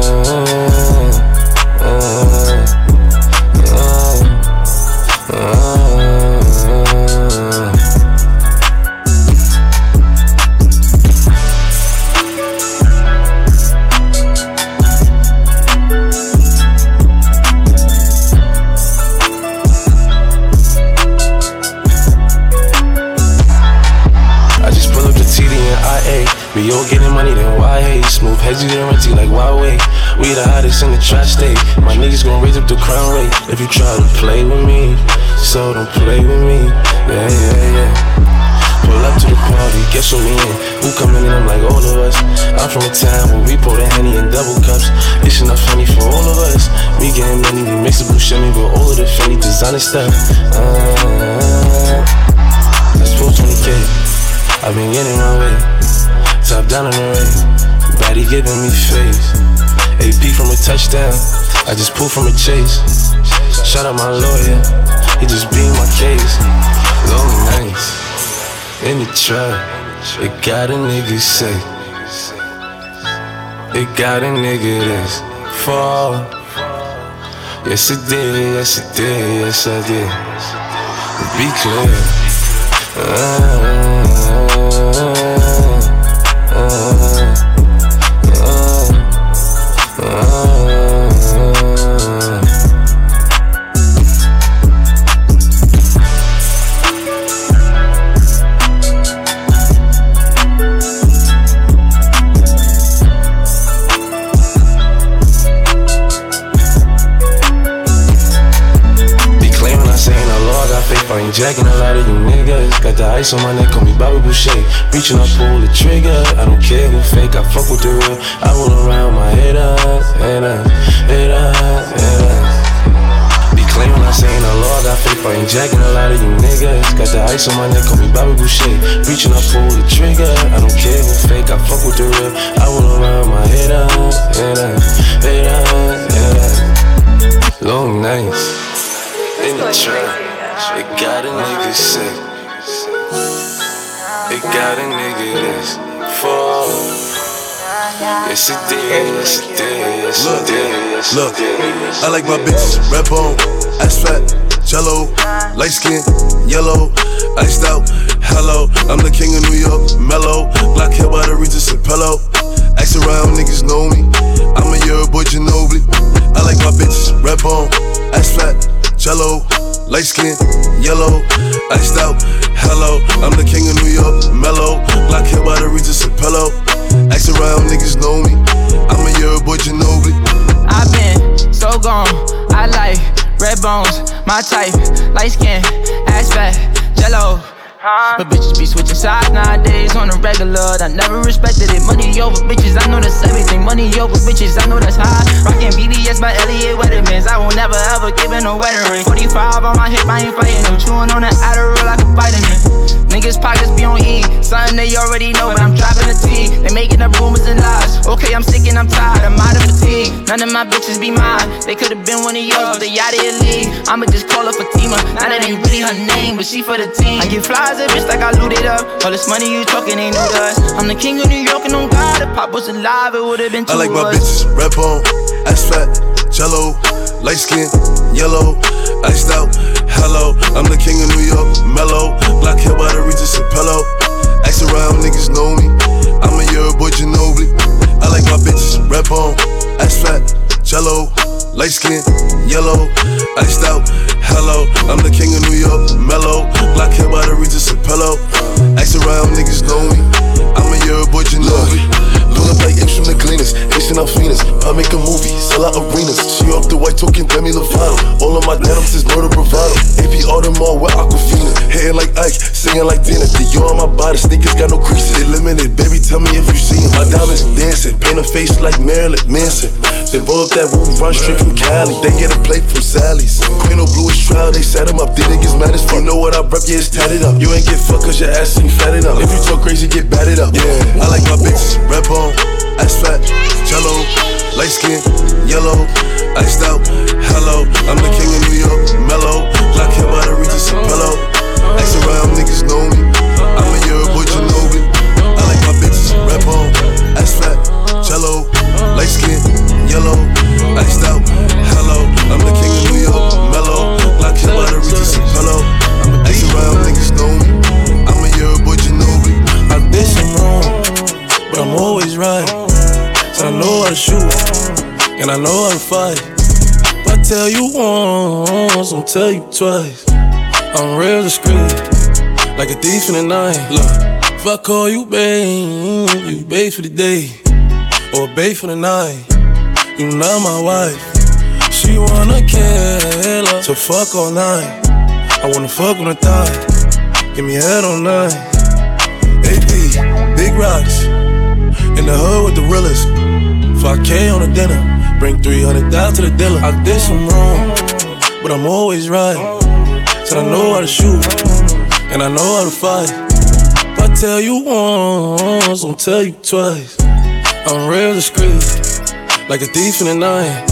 We the hottest in the tri-state. My niggas gon' raise up the crown rate. If you try to play with me, so don't play with me. Yeah, yeah, yeah. Pull up to the party, guess what we in? Who coming in? I'm like all of us. I'm from a town where we pour the henny in double cups. It's enough honey for all of us. We getting money, we mix the bullshit with all of the Fendi designer stuff. Uh, that's 420k. I've been getting my way. Top down on the way. Body giving me face. AP from a touchdown. I just pulled from a chase. Shout out my lawyer. He just beat my case. Long nights in the trap. It got a nigga sick. It got a nigga that's fall. Yes, it did. Yes, it did. Yes, I did. Be clear. Be ice on my neck, call me Bobby Boucher. Reaching up, pull the trigger. I don't care who fake, I fuck with the real. I roll around my haters, haters, haters, haters. Be claiming I say no law, I got faith, I ain't jacking a lot of you niggas. Got the ice on my neck, call me Bobby Boucher. Reaching up, pull the trigger. I don't care who fake, I fuck with the real. I roll around my haters, haters, haters, haters. Long nights in the trap. It got a nigga sick. It got a nigga that's fall. Yes, it did, yes, it did, yes, it did, yes, Look, it did. yes, I like my bitches red bone, ass fat, jello, light skin, yellow, iced out. Hello, I'm the king of New York, mellow. Black hair by the Regis and pillow. Ask around, niggas know me. I'm a year boy Ginobili. I like my bitches, red bone, ass flat, jello, light skin, yellow, iced out. Hello, I'm the king of New York, mellow. Black hair by the Regis a pillow. Ask around, niggas know me. I'm a year boy Ginobili. I've been so gone. I like red bones, my type, light skin, ass fat, jello. But bitches be switching sides nowadays on the regular. I never respected it. Money over bitches, I know that's everything. Money over bitches, I know that's high. Rockin' BBS by Elliot Weathermans. I will never ever give in a wedding ring. 45 on my hip, I ain't fighting them. Chewing on that Adderall like a vitamin. Niggas pockets be on E. Something they already know, but I'm dropping the T. They making up rumors and lies. Okay, I'm sick and I'm tired. I'm out of fatigue. None of my bitches be mine. They could've been one of yours, but they out of your league. I'ma just call her Fatima. Now that ain't really her name, but she for the team. I get flies at bitch like I looted up. All this money you talking ain't to us. I'm the king of New York and on God. If Pop was alive, it would've been two I like my bitches, red bone, ass fat, jello, light skin, yellow, iced out. Hello, I'm the king of New York, mellow. Black hair by the Regis a. Ask around, niggas know me. I'm a year boy Ginobili. I like my bitches, red bone, ass fat, jello, light skin, yellow, iced out. Hello, I'm the king of New York, mellow. Black hair by the Regis a. Ask around, niggas know me. I'm a year boy Ginobili. Pull up like apes from the cleaners, Haitian Alfinas. I make a movie, sell out arenas. She off the white token, Demi Lovato. All of my denims is murder bravado. AP Audemars with Aquafina. Hair like Ike, singing like Tina. Dior on my body, sneakers got no creases. They limited, baby, tell me if you see. My diamonds dancing, paint a face like Marilyn Manson. Then roll up that roof, run straight from Cali. They get a plate from Sally's. Queen of Blue is trial, they set 'em up. They niggas mad as fuck. You know what I rep, yeah, it's tatted up. You ain't get fucked cause your ass ain't fatted up. If you talk crazy, get batted up. Yeah, I like my bitches, rep red bone, ass fat, jello, light skin, yellow, iced out. Hello, I'm the king of New York, mellow. Black hair by the Regis a pillow. Ask around, niggas know me. I'm a year boy Ginobili. I like my bitches, red bone, ass fat, jello, light skin, yellow, fight. If I tell you once, I'll tell you twice. I'm real discreet, like a thief in the night. Look, if I call you babe, you babe for the day, or babe for the night. You not my wife. She wanna kill her, so fuck all night. I wanna fuck on the thigh, give me head all night. AP, big rocks. In the hood with the realest. 5K on the dinner. Bring 300 down to the dealer. I did some wrong, but I'm always right. Said I know how to shoot, and I know how to fight. If I tell you once, I'll tell you twice. I'm real discreet, like a thief in the night.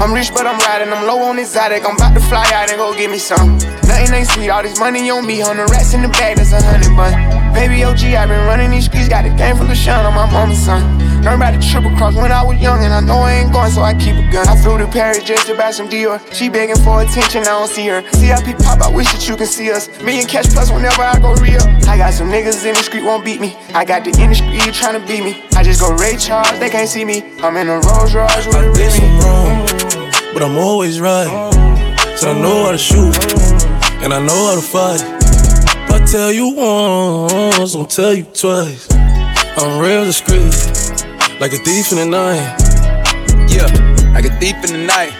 I'm rich, but I'm riding. I'm low on exotic. I'm about to fly out and go get me some. Nothing ain't sweet. All this money on me. Hundred rats in the bag. That's a hundred bun. Baby OG, i been running these streets. Got a game full of shine on my mama's son. Learned about the triple cross when I was young, and I know I ain't going, so I keep a gun. I flew to Paris just to buy some Dior. She begging for attention, I don't see her. CIP pop, I wish that you can see us. Me and Cash Plus whenever I go real. I got some niggas in the street won't beat me. I got the industry trying to beat me. I just go Ray Charles, they can't see me. I'm in a Rolls Royce with a Remy. some wrong, but I'm always right. So I know how to shoot, and I know how to fight. If I tell you once, I'll tell you twice. I'm real discreet, like a thief in the night. Yeah, like a thief in the night.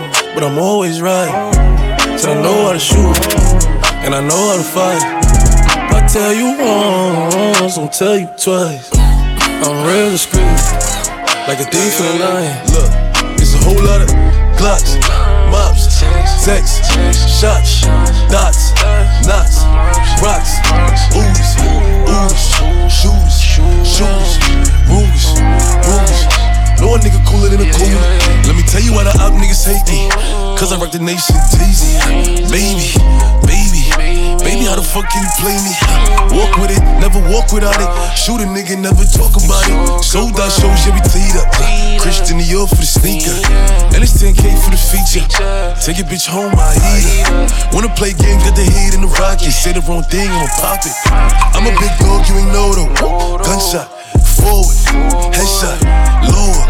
but I'm always right. So I know how to shoot, and I know how to fight. If I tell you once, I'll tell you twice. I'm real discreet, like a thief in the night. Look, it's a whole lot of Glocks, mops, sex, shots, dots, knots, rocks, ooze, ooze, shoes, shoes, rubies, rubies, Know a nigga cooler than a cooler. Let me tell you why the op niggas hate me. Cause I rock the nation, Daisy. Baby, baby how the fuck can you play me? Walk with it, never walk without it. Shoot a nigga, never talk about it. Sold out shows, yeah, we teed up. Christian Dior for the sneaker. And it's 10K for the feature. Take your bitch home, I eat her. Wanna play game, get the heat in the rocket. Say the wrong thing, I'ma pop it. I'm a big dog, you ain't know though. Gunshot, forward, headshot, lower.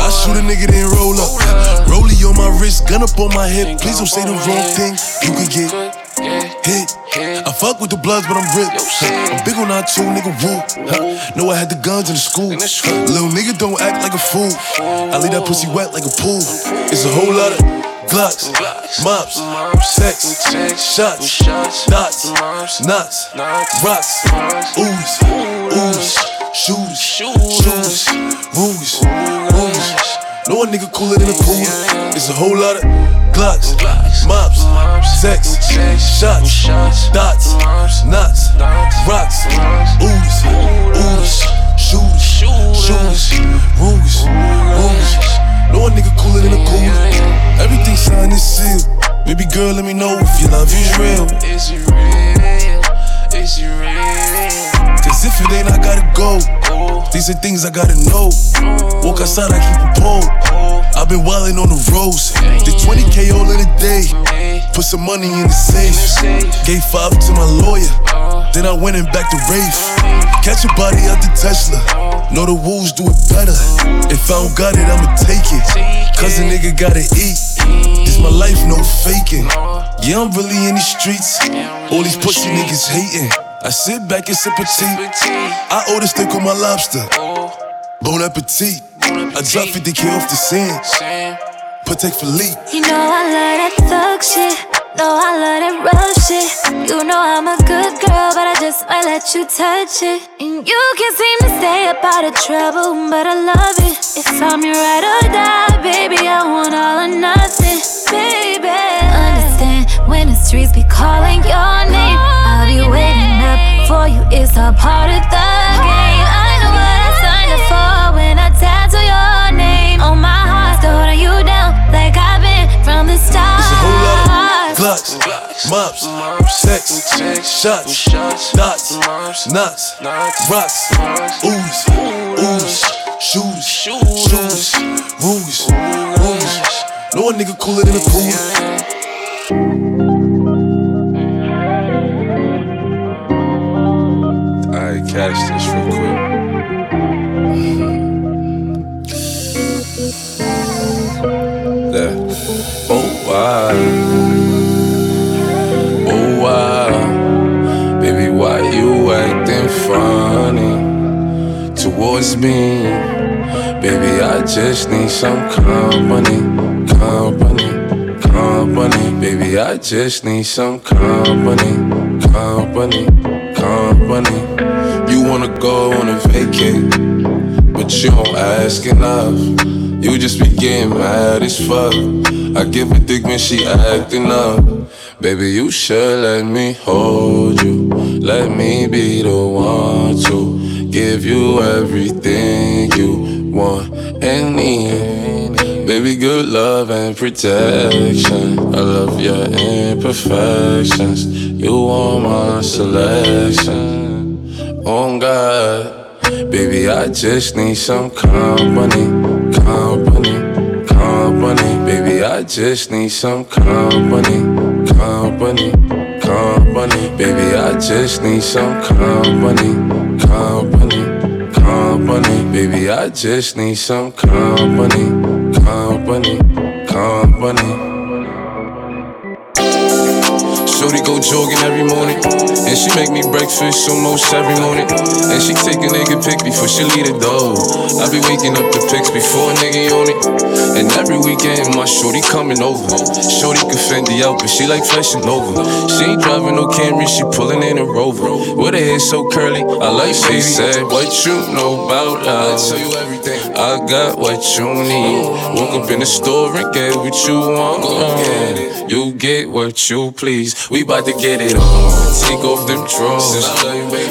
I shoot a nigga, then roll up. Rollie on my wrist, gun up on my hip. Please don't say the wrong thing. You could get hit. I fuck with the bloods, but I'm ripped. I'm big on that too, nigga. Woo. Know I had the guns in the school. Little nigga don't act like a fool. I leave that pussy wet like a pool. It's a whole lot of. Glocks, mops, sex, shots, knots, rocks, ooze, ooze, shoes, shoes, rules, No a nigga cooler than a pool. It's a whole lot of Glocks, mops, sex, shots, dots, knots, rocks, ooze, ooze, shoes, shoes, rules, rules. No a nigga cooler than a cooler. Everything signed and sealed. Baby girl, let me know if your love is real. Is it real? Is it real? Cause if it ain't, I gotta go. These are things I gotta know. Walk outside, I keep a pole. I've been wildin' on the roads. Did 20k all in a day. Put some money in the safe. Gave five to my lawyer. Then I went and back to Rafe. Catch a body out the Tesla. Know the wolves do it better. If I don't got it, I'ma take it. Cause a nigga gotta eat. This my life, no faking. Yeah, I'm really in these streets. All these pussy niggas hating. I sit back and sip a tea. I order stick on my lobster. Bon appetit. I drop 50k off the sand. Patek Philippe. You know I love that thug shit. No, I love that rough shit. You know I'm a good girl, but I just might let you touch it. And you can seem to stay up out of trouble, but I love it. If I'm your ride or die, baby, I want all or nothing, baby. Understand when the streets be calling your name, It's a part of the game. I know what I signed up for when I tattoo your name on my heart, holding you down like I've been from the start. It's a whole lot of Glocks, mops, sex, shots, dots, knots, rocks, ooze, ooze, shoes, shoes, rules, rules. No a nigga cooler than a cooler. Catch this real quick. There. Oh wow. Oh wow. Baby, why you acting funny towards me? Baby, I just need some company, company, company. Baby, I just need some company, company, company. Wanna go on a vacate, but you don't ask enough. You just be getting mad as fuck. I give a dick when she acting up. Baby, you should let me hold you. Let me be the one to give you everything you want and need. Baby, good love and protection. I love your imperfections. You are my selection. Oh God. Baby, I just need some company, company, company. Baby, I just need some company, company, company. Baby, I just need some company, company, company. Baby, I just need some company, company, company. Shorty go jogging every morning. And she make me breakfast almost every morning. And she take a nigga pic before she leave the door. I be waking up the pics before a nigga on it. And every weekend my shorty coming over. Shorty can Fendi out, but she like flashing over. She ain't driving no Camry, she pulling in a Rover. With her hair so curly, I like she said, What you know about love? I tell you everything. I got what you need. Woke up in the store and get what you want. You get what you please. We bout to get it on. Take off them drawers.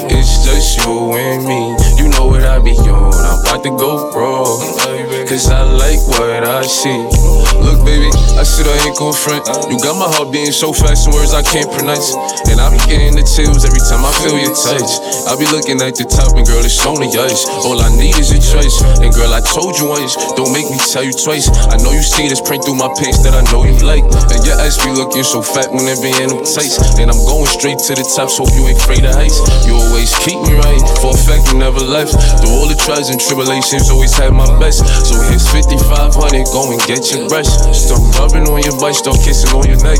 It's just you and me. You know what I be on. I'm about to go wrong. Cause I like what I see. Look, baby, I said I ain't gon' front. You got my heart beating so fast, some words I can't pronounce. And I be getting the chills every time I feel your touch. I be looking at the top, and girl, it's only ice. All I need is your choice. And girl, I told you once, don't make me tell you twice. I know you see this print through my pants that I know you like. And your ass be looking so fat when it be in them tights. And I'm going straight to the top, so you ain't afraid of heights. You always keep me right, for a fact you never left. Through all the trials and tribulations, always had my best. So here's 5500, go and get your brush. Start rubbing on your butt, start kissing on your neck.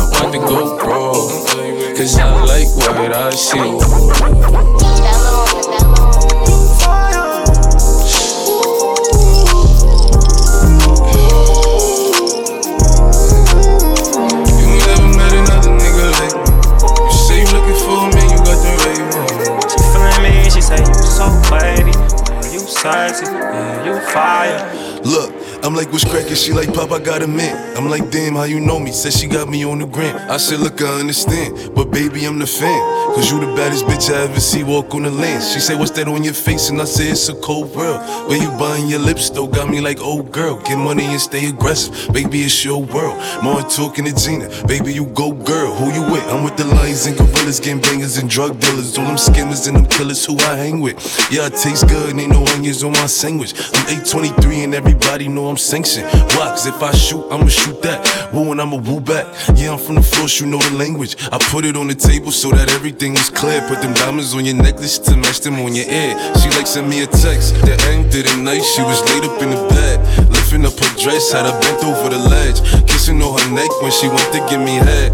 I'm about to go wrong. Cause I like what I see. You never met another nigga like me. You say you looking for me, you got the right one. She feeling me, she say you so baby. Yeah, you sexy, yeah, you fire. Look, I'm like, what's crackin'? She like, Pop, I got a mint. I'm like, damn, how you know me? Said she got me on the gram. I said, look, I understand, but baby, I'm the fan. Cause you the baddest bitch I ever see walk on the land. She said, what's that on your face? And I said, it's a cold world. Where you buying your lips, though, got me like, oh girl. Get money and stay aggressive. Baby, it's your world. More talking to Gina. Baby, you go girl. Who you with? I'm with the lions and gorillas, gang bangers and drug dealers. All them skimmers and them killers who I hang with. Yeah, it tastes good, ain't no onions on my sandwich. I'm 823 and everybody know I'm sanctioned. Cause if I shoot, I'ma shoot that. Woo and I'ma woo back. Yeah, I'm from the force, you know the language. I put it on the table so that everything was clear. Put them diamonds on your necklace to match them on your ear. She like sent me a text. The end of the night, she was laid up in the bed. Lifting up her dress, had her bent over the ledge. Kissing on her neck when she went to give me head.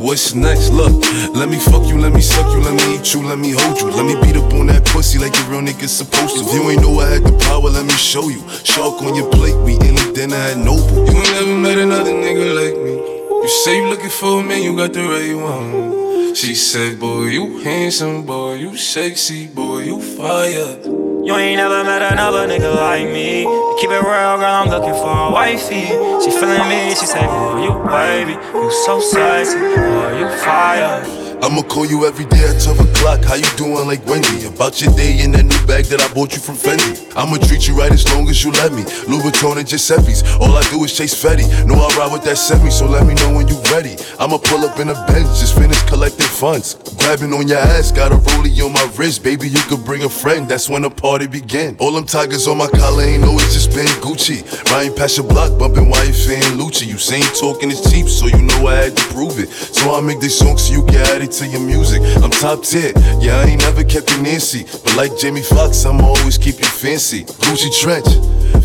What's next? Look, let me fuck you, let me suck you, let me eat you, let me hold you. Let me beat up on that pussy like a real nigga supposed to. If you ain't know I had the power, let me show you. Shark on your plate, we in it, then I had noble. You ain't never met another nigga like me. You say you looking for me, you got the right one. She said, boy, you handsome, boy, you sexy, boy, you fire. You ain't never met another nigga like me. Keep it real, girl, I'm looking for a wifey. She feeling me, she say, boy, you baby, you so sexy, boy, you fire. I'ma call you every day at 12 o'clock. How you doing like Wendy? About your day in that new bag that I bought you from Fendi. I'ma treat you right as long as you let me. Louis Vuitton and Giuseppe's. All I do is chase Fetty. Know I ride with that semi, so let me know when you ready. I'ma pull up in a Benz, just finish collecting funds. Grabbing on your ass, got a rollie on my wrist. Baby, you could bring a friend, that's when the party begin. All them tigers on my collar ain't always just been Gucci. Riding past your block, bumping wife and Lucci. You saying talking is cheap, so you know I had to prove it. So I make this song so you add it to your music. I'm top tier, yeah, I ain't never kept you Nancy. But like Jamie Foxx, I'ma always keep you fancy. Gucci trench,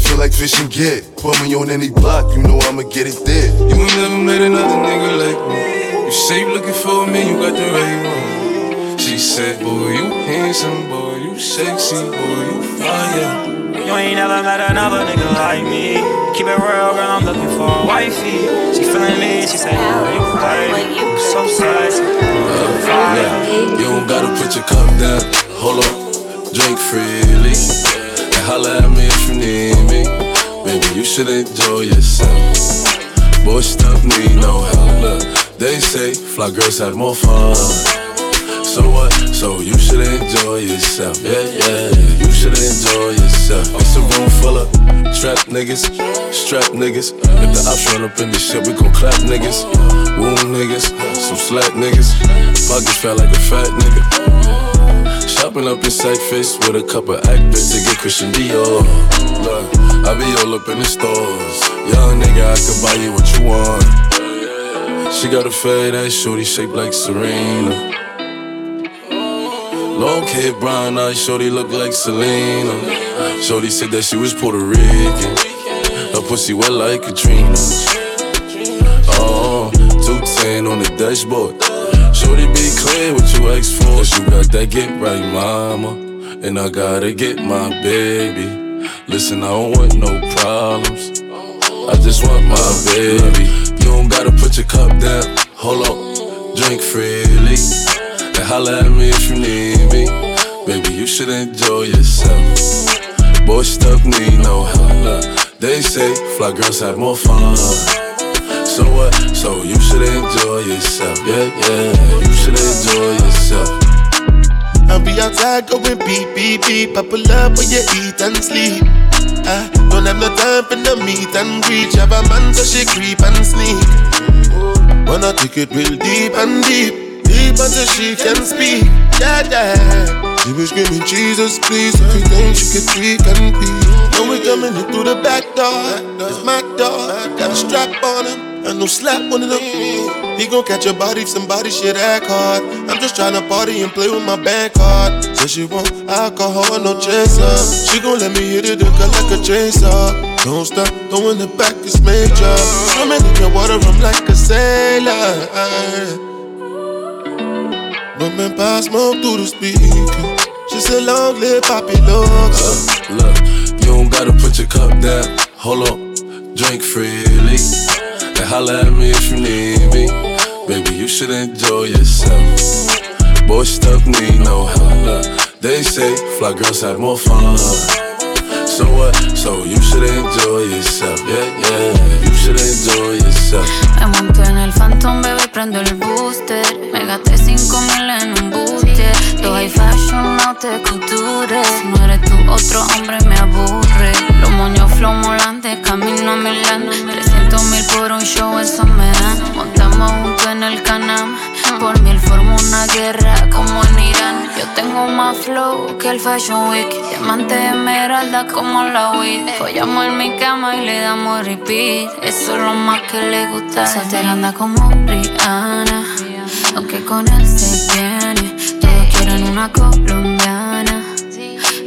feel like fish and get. Put me on any block, you know I'ma get it there. You ain't never met another nigga like me. You say you looking for me, you got the right one. She said, boy, you handsome, boy, you sexy, boy, you fire. You ain't never met another nigga like me. Keep it real, girl, I'm looking for a wifey. She feeling me, she say, boy, you baby, you so sexy, boy, you fire. Yeah, you don't gotta put your cup down. Hold on, drink freely. And holla at me if you need me. Baby, you should enjoy yourself. Boy, stuff need no help. Look, they say fly girls have more fun. So what? So you should enjoy yourself. Yeah, yeah. You should enjoy yourself. It's a room full of trap niggas, strap niggas. If the ops run up in this shit, we gon' clap niggas. Wound niggas, some slack niggas. Pockets felt like a fat nigga. Shopping up in sack face with a couple actors to get Christian Dior. Look, I be all up in the stores. Young nigga, I can buy you what you want. She got a fade ass shorty shaped like Serena. Long hair, brown eyes, shorty look like Selena. Shorty said that she was Puerto Rican. Her pussy wet like Katrina. Oh, 210 on the dashboard. Shorty be clear what you ask for. Cause you got that get right, mama. And I gotta get my baby. Listen, I don't want no problems. I just want my baby. You don't gotta put your cup down. Hold on, drink freely. And holla at me if you need me. Baby, you should enjoy yourself. Boy, stuff need no help. They say fly girls have more fun. So what? So you should enjoy yourself. Yeah, yeah, you should enjoy yourself. I'll be outside going beep, beep, beep. I pull up when you eat and sleep. I don't have no time for no meet and greet. Have a man so she creep and sneak. Wanna take it real deep and deep, deep until she can speak. Yeah, yeah. She was screaming, Jesus, please. Everything she could tweak and be. Now we coming in through the back door. It's my door. Got a strap on him. And no slap one of them. He gon' catch a body if somebody shit act hard. I'm just tryna party and play with my bank card. Says she want alcohol, no chaser. She gon' let me hit it, her like a chainsaw. Don't stop, throwing it back, it's major. Swimming in your water, I'm like a sailor. Bumping past smoke through the speaker. She said, long live Poppy. Uh, look, you don't gotta put your cup down. Hold on, drink freely. And holla at me if you need me. Baby, you should enjoy yourself. Boy, stuff need no help. They say fly girls have more fun. So what? So you should enjoy yourself. Yeah, yeah, you should enjoy yourself. Me monto en el Phantom, bebé, prendo el booster. Me gasté 5 mil en un booster. Lo high fashion, no te couture. Si no eres tú, otro hombre me aburre. Los moños flow molantes, camino a Milán. 300 mil por un show, eso me dan. Montamos juntos en el canal. Por mí él forma una guerra como en Irán. Yo tengo más flow que el Fashion Week. Diamante esmeralda como la weed. Follamos en mi cama y le damos repeat. Eso es lo más que le gusta. Soltera anda como Rihanna. Aunque con él se viene. Todos quieren una colombiana.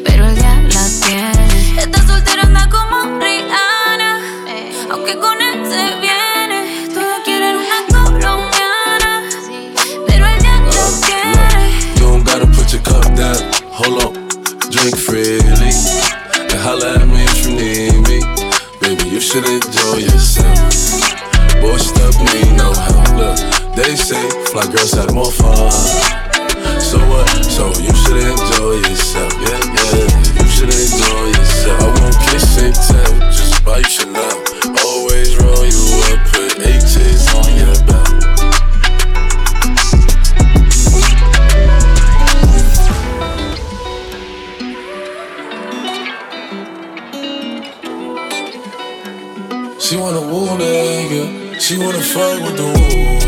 Pero él ya la tiene. Esta soltera anda como Rihanna. Aunque con él se viene. down, hold on, drink freely. And holla at me if you need me. Baby, you should enjoy yourself. Boy, stop me, no help. Look, they say fly girls have more fun. So what? So you should enjoy yourself. Yeah, yeah. You should enjoy yourself. I won't kiss and tell, just bite you now. Always roll you up put 18. She wanna woo nigga, she wanna fight with the wolves.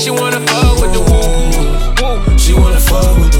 She wanna fuck with the woo. She wanna fuck with the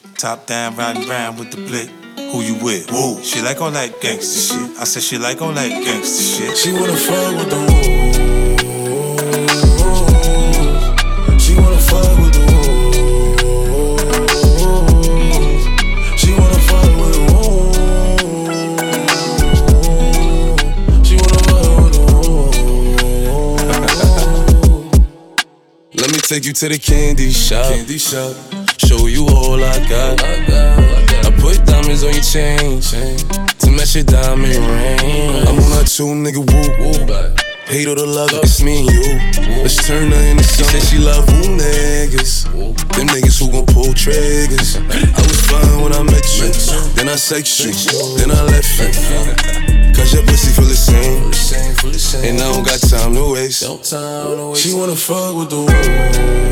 Top down, riding round with the blick. Who you with? Woo. She like all that gangster shit. I said she like all that gangster shit. She wanna fuck with the wolves. She wanna fuck with the wolves. She wanna fuck with the wolves. She wanna fuck with the wolves. Let me take you to the candy shop. Candy shop. Show you all I got. I, put diamonds on your chain, to match your diamond ring. I'm on that two nigga whoop whoop. Hate all the love, it's me and you. Let's turn her into something. She love who niggas. Them niggas who gon' pull triggers. I was fine when I met you. Then I sex you. Then I left you. Cause your pussy feel the same. And I don't got time to waste. She wanna fuck with the wolves.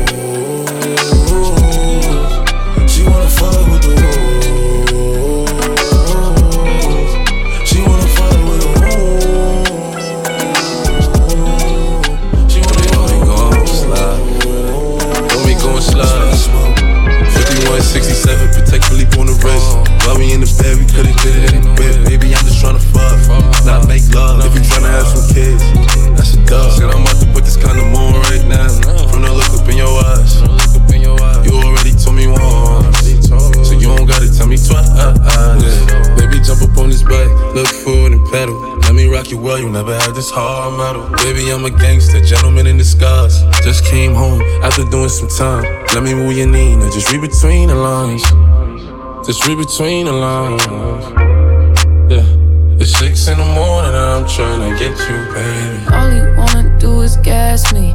You well, you never had this hard metal. Baby, I'm a gangster, gentleman in disguise. Just came home after doing some time. Let me move your knee, now just read between the lines. Just read between the lines. Yeah, it's six in the morning, and I'm trying to get you, baby. All he wanna do is gas me.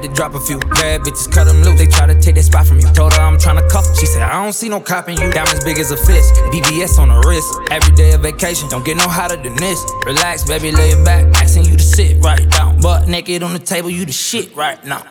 Had to drop a few bad bitches, cut them loose. They try to take that spot from you. Told her I'm tryna cuff. She said, I don't see no cop in you. Diamonds big as a fist, VVS on the wrist. Every day of vacation, don't get no hotter than this. Relax, baby, lay it back. Asking you to sit right down. Butt naked on the table, you the shit right now.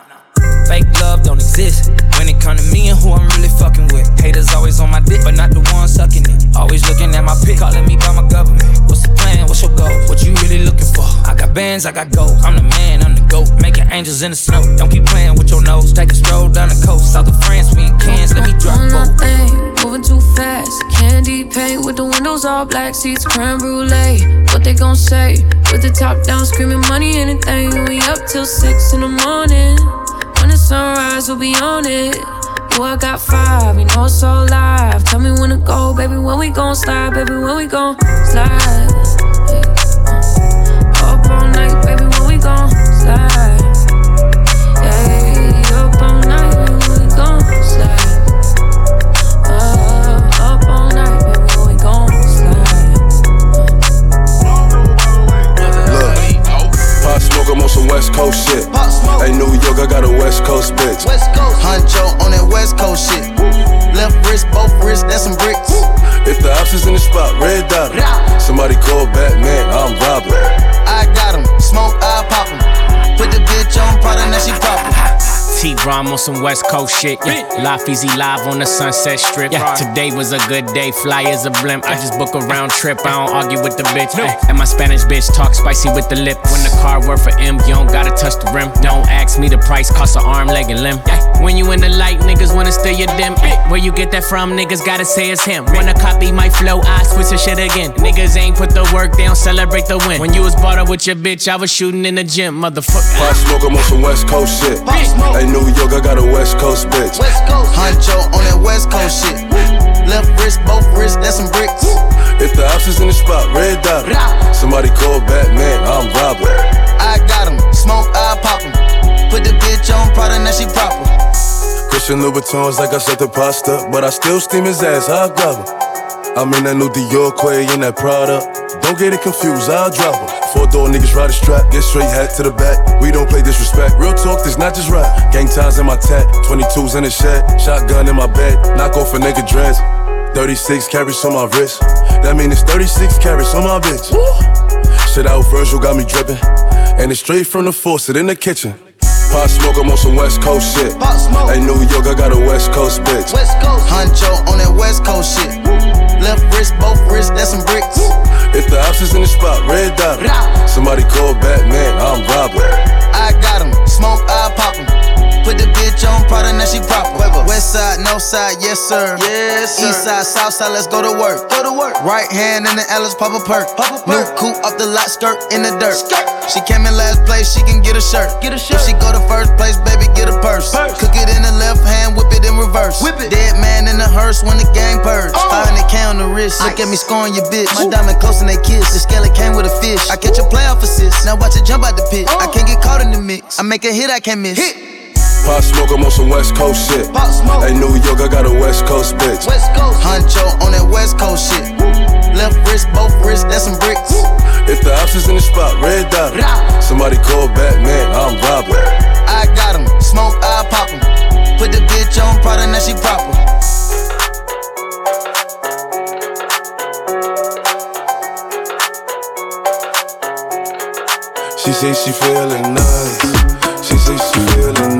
Fake love don't exist when it come to me and who I'm really fucking with. Haters always on my dick, but not the one sucking it. Always looking at my pic, calling me by my government. What's the plan? What's your goal? What you really looking for? I got bands, I got gold. I'm the man, I'm the goat. Making angels in the snow. Don't keep playing with your nose. Take a stroll down the coast, south of France, we in Cannes. Let me drop both. thing, moving too fast. Candy paint with the windows all black, seats creme brulee. What they gon' say? With the top down, screaming money, anything. We up till six in the morning. When the sunrise, we'll be on it. Boy, I got five, you know it's so live. Tell me when to go, baby. When we gon' slide, baby. When we gon' slide. Up all night, baby. When we gon' I'm on some West Coast shit. Hey, New York, I got a West Coast bitch. West Coast. Huncho on that West Coast shit. Left wrist, both wrists, that's some bricks. If the ops is in the spot, red dot. Somebody call Batman, I'm robbing. I got got 'em, smoke, I pop 'em. Put the bitch on Prada, now she poppin'. T Rom on some West Coast shit. Yeah. Life easy live on the Sunset Strip. Yeah. Today was a good day, fly as a blimp. I just book a round trip, I don't argue with the bitch. Ay, And my Spanish bitch talk spicy with the lip. When the car work for M, you don't gotta touch the rim. Don't ask me the price, cost an arm, leg, and limb. Yeah. When you in the light, niggas wanna steal your dim. Ay, Where you get that from, niggas gotta say it's him. Wanna copy my flow, I switch the shit again. Niggas ain't put the work, they don't celebrate the win. When you was bought up with your bitch, I was shooting in the gym, motherfucker. Pop Smoke, I'm on some West Coast shit. New York, I got a West Coast bitch. West Coast. Huncho on that West Coast shit. Left wrist, both wrists, that's some bricks. If the ops is in the spot, red dot. Somebody call Batman, I'm robbing. I got 'em, smoke, I pop 'em. Put the bitch on Prada, now she proper. Christian Louboutins like I said the pasta, but I still steam his ass, I grab him. I'm in that new Dior Quay in that Prada. Don't get it confused, I'll drop him. Four door niggas ride a strap, get straight hat to the back. We don't play disrespect. Real talk, this not just rap. Gang ties in my tat, 22s in the shed, shotgun in my bed, knock off a nigga dress. 36 carats on my wrist, that mean it's 36 carats on my bitch. Shit out Virgil got me dripping, and it's straight from the faucet in the kitchen. Pop smoke, I'm on some West Coast shit. Hey, New York, I got a West Coast bitch. West Coast. Huncho on that West Coast shit. Left wrist, both wrists, that's some bricks. If the ops is in the spot, red dot. Somebody call Batman, I'm Robert. I got him, smoke, I pop him. Put the bitch on Prada, now she proper. West side, no side, yes sir. Yes sir. East side, south side, let's go to work. Go to work. Right hand in the Ellis, pop a perk. Pop a perk. New coupe up the lot, skirt in the dirt. Skirt. She came in last place, she can get a shirt. Get a shirt. If she go to first place, baby, get a purse. purse. Cook it in the left hand, whip it in reverse. Whip it. Dead man in the hearse when the gang purge. Oh. 500k on the wrist, look at me scoring your bitch. My diamond close and they kiss. The scale came with a fish. I catch a playoff assist. Now watch it jump out the pit. I oh. can't get caught in the mix. I make a hit, I can't miss. Hit. Pop smoke, I'm on some West Coast shit. Pop smoke. Hey, New York, I got a West Coast bitch. West Coast. Huncho on that West Coast shit. Left wrist, both wrists, that's some bricks. If the ops is in the spot, red dot. Somebody call Batman, I'm Robert. I got him, smoke, I pop him. Put the bitch on Prada, now she proper. She say she feeling nice. She say she feeling nice.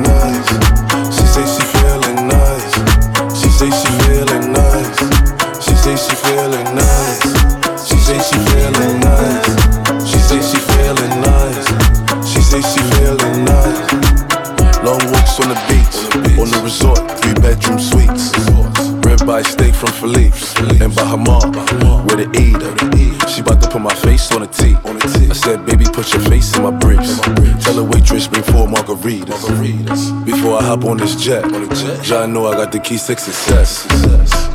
Ribeye steak from Philippe's and Bahamar, where the eat. She bout to put my face on a T. I said, baby, put your face in my briefs. Tell the waitress bring four margaritas. Before I hop on this jet, y'all know I got the keys to success.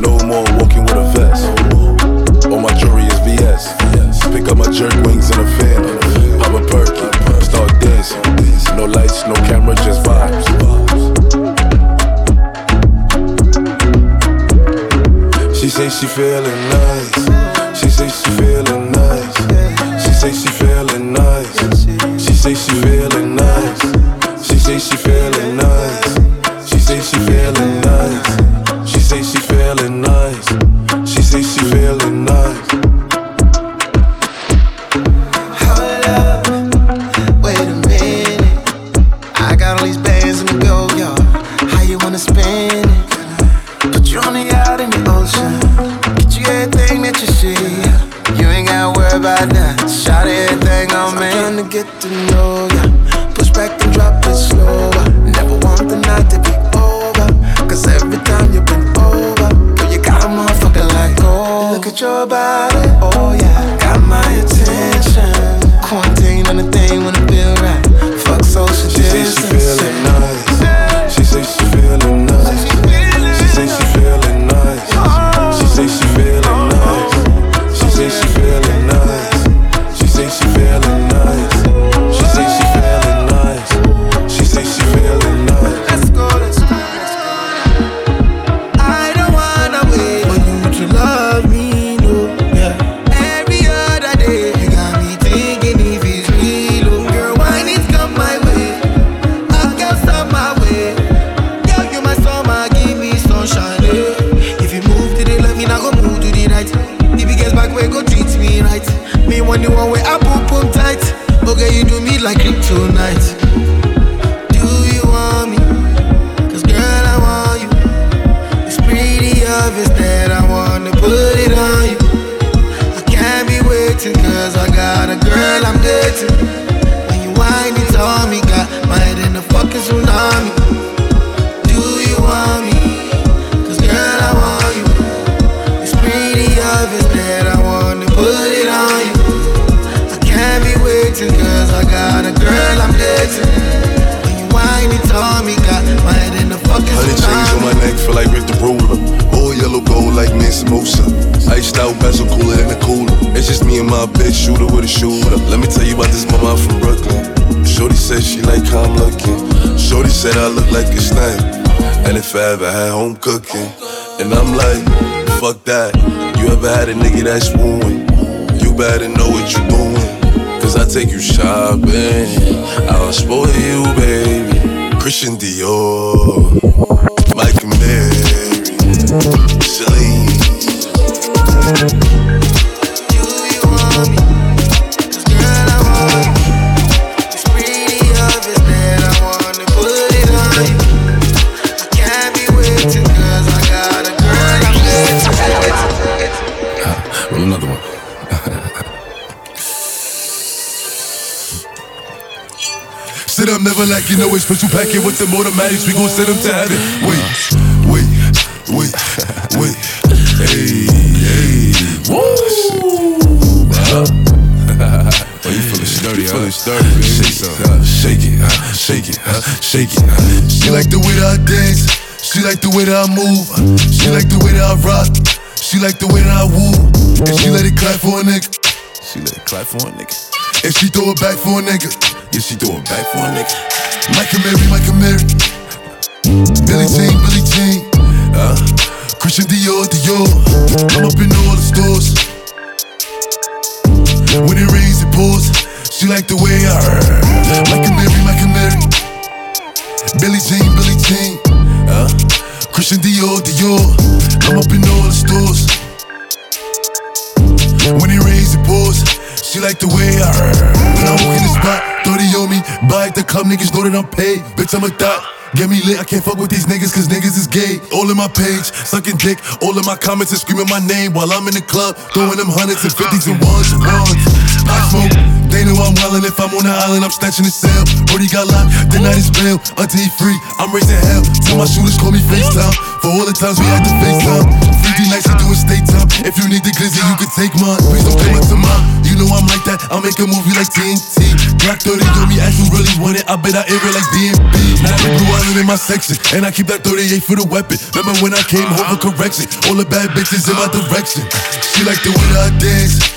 No more walking with a vest. All my jewelry is VS. Pick up my jerk wings in a fan. Pop a perky, start dancing. No lights, no camera, just say she feeling nice. She say she feeling nice. She say she feeling nice. She say she feeling nice. Never like you know it's special packet with them automatics. We gon' send them to heaven. Wait, wait, wait, wait. Hey, hey. Woo! Oh, you feeling sturdy, you feeling sturdy, baby. Shake, uh, shake it, uh, shake it, uh, shake it. Uh. She like the way that I dance. She like the way that I move. She like the way that I rock. She like the way that I woo. And she let it clap for a nigga. She let it clap for a nigga. And she throw it back for a nigga. Yeah, she throw it back for a nigga. And Mary, Mike Amiri. Billy Jean, Billy Jean. Uh, Christian Dior, Dior. I'm up in all the stores. When it rains, it pours. She like the way I heard. And Mary, and Mary. Billy Jean, Billy Jean. Uh, Christian Dior, Dior. I'm up in all the stores. When it rains, it pours. She like the way I. When I walk in the spot, 30 on me. Buy at the club, niggas know that I'm paid. Bitch, I'm a thot. Get me lit, I can't fuck with these niggas cause niggas is gay. All in my page, sucking dick. All in my comments and screaming my name while I'm in the club. Throwing them hundreds and fifties and ones and ones. I smoke. They know I'm wildin' if I'm on the island, I'm snatching the cell. Brody got locked, the night is bail. Until he free, I'm raising hell. Tell my shooters call me FaceTime. For all the times we had to FaceTime. 3D nights, we doing state time. If you need the glizzy, you can take mine. Please don't come up to mine. You know I'm like that. I'll make a movie like TNT. Black 30 on me, ask who really want it. I bet I air it like DMB. Now the blue island in my section. And I keep that 38 for the weapon. Remember when I came home for correction? All the bad bitches in my direction. She like the way I dance.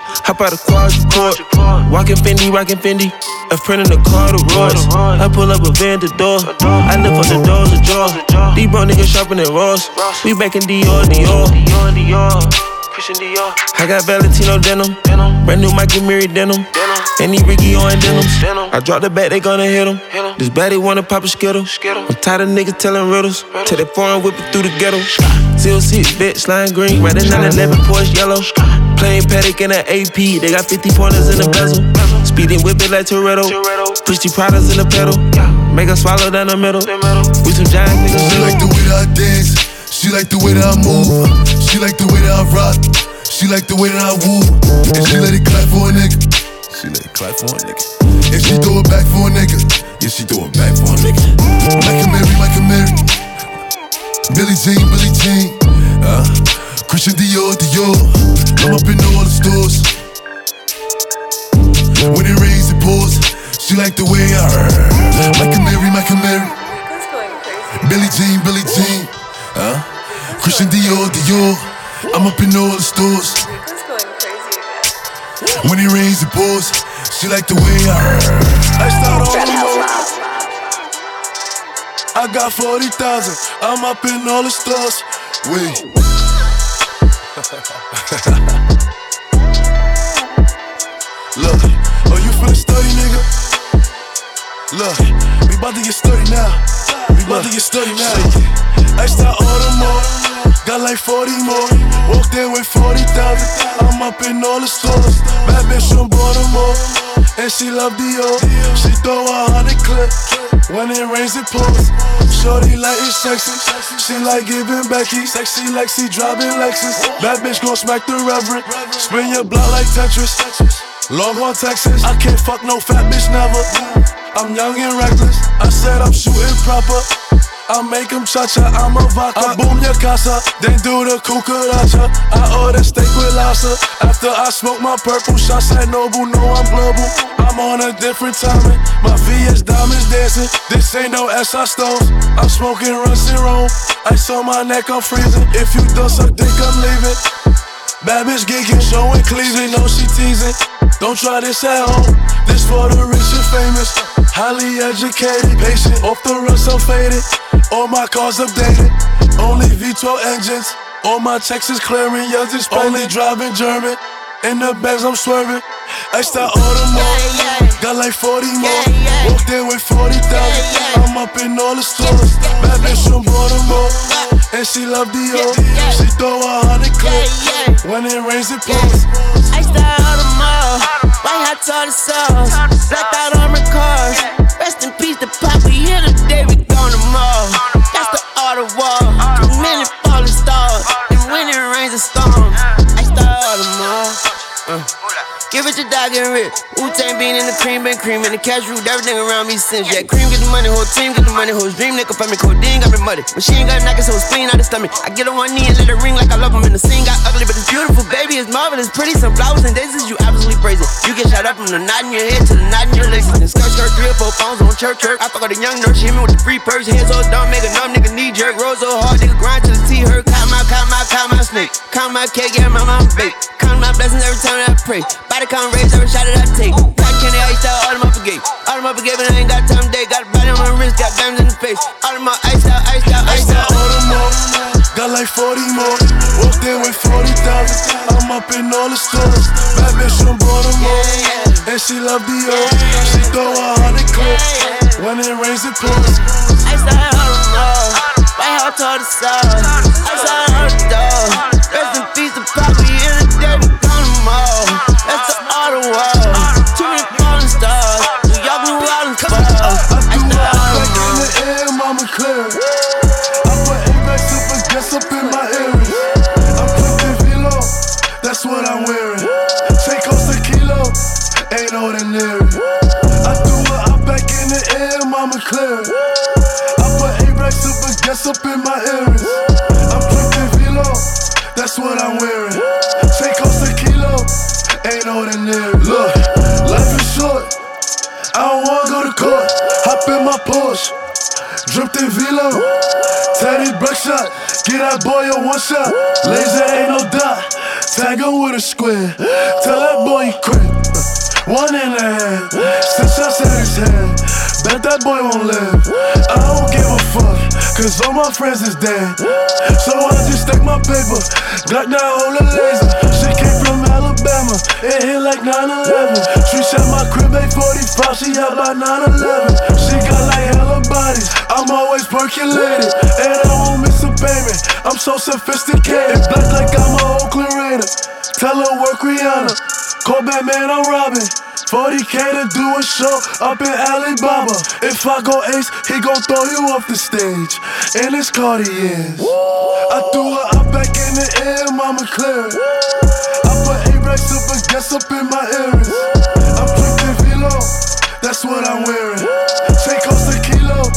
Hop out of quadruple. Walking Fendi, rocking Fendi. A friend in the car, the Royce. I pull up a van to door. I live on the doors, the jaw. These bro niggas shopping at Ross. We back in Dior, Dior. Dior, Dior. I got Valentino denim. Brand new Mike Amiri denim. Any Ricky on denims. I drop the bat, they gonna hit him. This baddie wanna pop a skittle. I'm tired of niggas telling riddles. Take that foreign whip it through the ghetto. Seal seat, bitch, lime green. Riding 911 Porsche yellow. Plain Patek in the AP. They got 50 pointers in the bezel. Speeding whip it like Toretto. Push the products in the pedal. Make her swallow down the middle. We some giant niggas. She like the way that I dance. She like the way that I move. She like the way that I rock. She like the way that I woo. And she let it clap for a nigga. She let it clap for a nigga. And she throw it back for a nigga. Yeah, she throw it back for a nigga. Mike Amiri, Mike Amiri. Billy Jean, Billy Jean. Uh, Christian Dior, Dior. I'm up in all the stores. When it rains, it pours. She like the way I heard. Mary, Mike Amiri. Billy Jean, Billy Jean. Uh, Christian Dior, Dior. I'm up in all the stores. When it rains, it pours. She like the way I heard. I start on the. I got 40,000. I'm up in all the stores. Wait. Look, oh, you feeling sturdy, nigga? Look, we about to get sturdy now. We about to get sturdy now. I start order more. Got like 40 more. Walked in with 40,000. I'm up in all the stores. Bad bitch from Baltimore. And she love Dior. She throw a hundred clip. When it rains, it pours. Shorty like it sexy. She like giving Becky. Sexy Lexi driving Lexus. Bad bitch gon' smack the reverend. Spin your block like Tetris. Longhorn, Texas. I can't fuck no fat bitch never. I'm young and reckless. I said I'm shooting proper. I make him cha-cha, I'm a vodka. I boom your casa, then do the cucaracha. I order steak with lobster. After I smoke my purple shots at Nobu, know I'm global. I'm on a different timing. My VS diamonds dancing. This ain't no SI stones. I'm smoking runs in Rome. Ice on my neck, I'm freezing. If you don't suck dick, I'm leaving. Bad bitch geeking, showing cleavage, no she teasing. Don't try this at home. This for the rich and famous. Highly educated, patient, off the rust, I'm faded. All my cars updated, only V12 engines. All my checks is clearing, yours is only driving German. In the bags, I'm swerving. Extra Audemars, got like 40 more. Walked in with 40,000. I'm up in all the stores. Bad bitch from Baltimore, and she love the Dior. She throw a hundred clips when it rains, it pours. Iced out Audemars, white hot tartar sauce, blacked out armored cars. Rest in peace, the pop. We here today, we gone tomorrow. That's the Give it your dog and rip. Wu Tang bean in the cream, been cream in the cash root. Everything around me since. Yeah, cream get the money, whole team get the money, whole dream. Nigga for me, codeine got me muddy. Machine got so spleen out the stomach. I get on one knee and let it ring like I love him. And the scene got ugly, but it's beautiful, baby. It's marvelous, pretty. Some flowers and daisies, you absolutely praise it. You get shot up from the knot in your head to the knot in your legs. And skirt, skirt, three or four pounds on church, church. I fuck with a young nurse, she hit me with the free purse. Hands so dumb, make a numb nigga knee jerk. Roll so hard, nigga grind till the T hurt. Count my, count my, count my snake. Count my cake, yeah, my mom bake. Count my blessings every time I pray. Body count raise every shot that I take. Cotton candy, iced out, all of my forgave. All of my forgave, but I ain't got time today. Got a body on my wrist, got diamonds in the face. All of my iced out, iced out, Extra out. Audemars, got like 40 more. Walked in with 40,000. I'm up in all the stores. Bad bitch from Baltimore, and she love Dior. She throw a hundred clips when it rains, it pours. Iced out, Audemars, white hot tartar sauce. Iced out, Audemars. Rest in ordinary. I threw her out back in the air, mama clear. I put Apex super guess up in my earrings. I'm cooking Velo, that's what I'm wearing. Take off the kilo, ain't ordinary. Look, life is short. I don't wanna go to court. Hop in my Porsche. Dripped in velo. Teddy Buckshot. Get that boy a one shot. Laser ain't no dot. Tag him with a square. Tell that boy he quit. One in the hand. Six shots at his head. Bet that boy won't live. I don't give a fuck. Cause all my friends is dead. So I just stack my paper. Got that hold a laser. She came from Alabama. It hit like 9-11. She shot my crib 845. She out by 9-11. She got like hella bodies. I'm always percolated. And I won't miss a payment. I'm so sophisticated. Black like I'm a Oakland Raider. Tell her work Rihanna. Call Batman, I'm robbing. 40k to do a show up in Alibaba. If I go ace, he gon' throw you off the stage. And it's Cartiers. I threw her up back in the air, mama clear. I put A-Rex super guess up in my earrings. I'm drinking Velo, that's what I'm wearing. Take off kilo,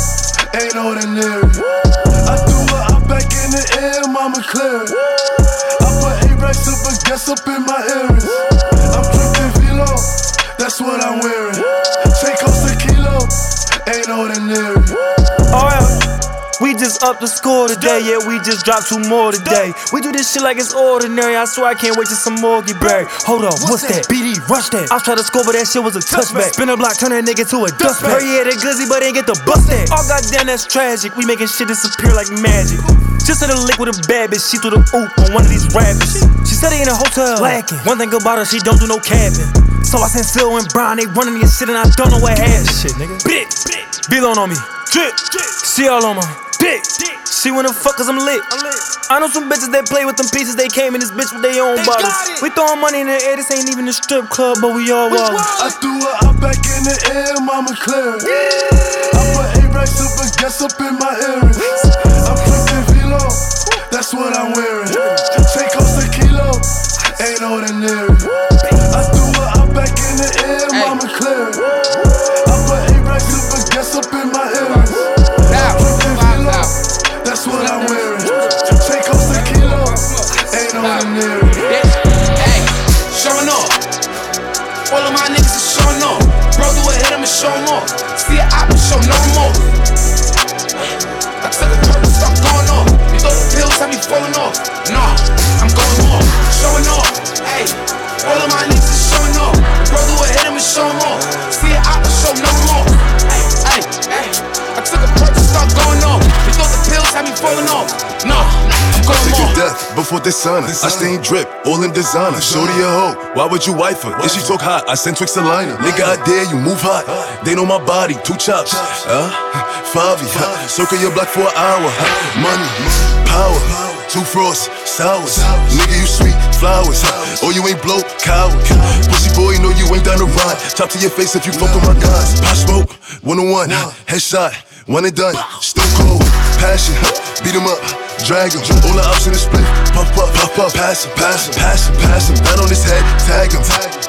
ain't ordinary. I threw her up back in the air, mama clear. I put A-Rex super guess up in my earrings. I'm drinking Velo, that's what I'm wearing. Take off the kilo, ain't ordinary. Alright. Oh, we just up the score today, yeah, we just dropped two more today. We do this shit like it's ordinary, I swear I can't wait till some more get buried. Hold on, what's, that? BD, rush that. I tried to score, but that shit was a touchback. Spin a block, turn that nigga to a dustback. Hurry, yeah, that glizzy, but ain't get the bust that. Oh goddamn, that's tragic. We making shit disappear like magic. Just in a lick with a bad bitch, she threw the oop on one of these rappers. She said they in a hotel, lacking. One thing about her, she don't do no capping. So I sent Phil and Brian, they running this shit, and I don't know what happened. Shit, nigga. Bitch, Belon on me. Drip, she all on my dick. She wanna fuck cause I'm lit. I know some bitches that play with them pieces, they came in this bitch with their own bottles. We throwing money in the air, this ain't even a strip club, but we all wild. I threw her out back in the air, mama clear. I put A-Rex super guess up in my earrings. I'm drinking Velo, that's what I'm wearing. Take off the kilo, ain't ordinary. I threw her out back in the air, mama clear. I put A-Rex super guess up in my earrings. I'm drinking Velo, that's what I'm wearing. Take off the kilo, ain't ordinary. Hey, showing off. All of my niggas is showing off. Bro, do it, hit him and show him off. See it, I can show no more. I took a niggas, I be falling off. Nah, I'm going off, showing off. Hey, all of my niggas is showing off. Brother will hit him and show him off. See it, I will show no more. Hey, hey, hey. I took a perk and start going off. You thought the pills have me falling off. Nah, I'm going Taking off. death before they sign her. I stain drip, all in designer. Shorty a hoe, why would you wife her? If she talk hot, I send Twix to liner. Nigga, I dare you, move hot. They know my body, two chops. Huh? Favi, huh? circle your block for an hour. Huh? Money power, two frosts, sours. Nigga, you sweet flowers. Oh, you ain't blow, coward. Pussy boy, know you ain't down the ride. Top to your face if you fuck with my guys. Pop smoke, one on one, headshot, one and done. Still cold, passion, beat 'em up. Drag him, all the ups in the split. Puff up, puff up, pass him, pass him, pass him, pass him. Down on his head, tag him.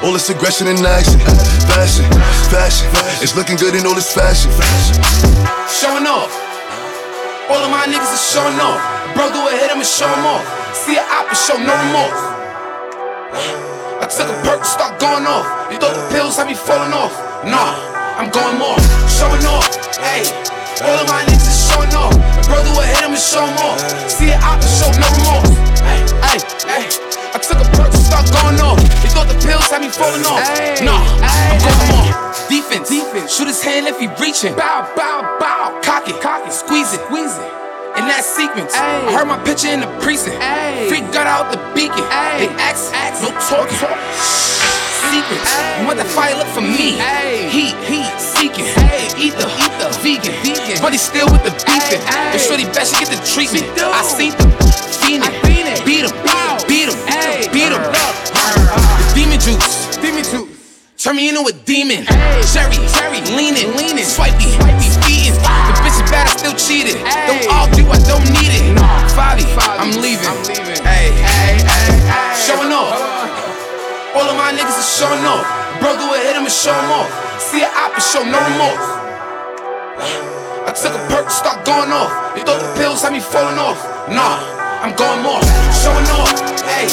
All this aggression in action. Fashion, fashion. It's looking good in all this fashion. Showing off. All of my niggas is showing off. Bro, go ahead, I'ma show 'em off. See a op and show no remorse. I took a perk, and start going off. You thought the pills had me falling off? Nah, I'm going more. Showing off. Hey, all of my niggas is showing off. Bro, go ahead, I'ma show 'em off. See a op and show no remorse. Hey, hey, hey. I took a perk, and start going off. You thought the pills had me falling off? Nah, I'm going more. Defense, defense. Shoot his hand if he reaching. Bow, bow, bow. Cock it, cock it. Squeeze it, squeeze it. In that sequence, I heard my picture in the precinct. Freak got out the beacon. They ask, ask, no talking. Secrets, you want the fire look for me. Heat, heat, seeking. Ether, ether, vegan. vegan. But he's still with the beefing. The shorty bet she get the treatment. I seen them, fiending. Beat him, beat him, beat him. The demon juice, demon juice. Turn me into a demon. Cherry, cherry, leaning, leaning, swipey, swipey, feeding. The bad, I still cheated. Don't argue, I don't need it. Fabi, I'm leaving. Hey, hey, hey, hey. Showing off. All of my niggas is showing off. Bro, go ahead, I'ma show 'em off. See a op and show no remorse. I took a perk, start going off. You thought the pills had me falling off? Nah, I'm going more. Showing off. Hey,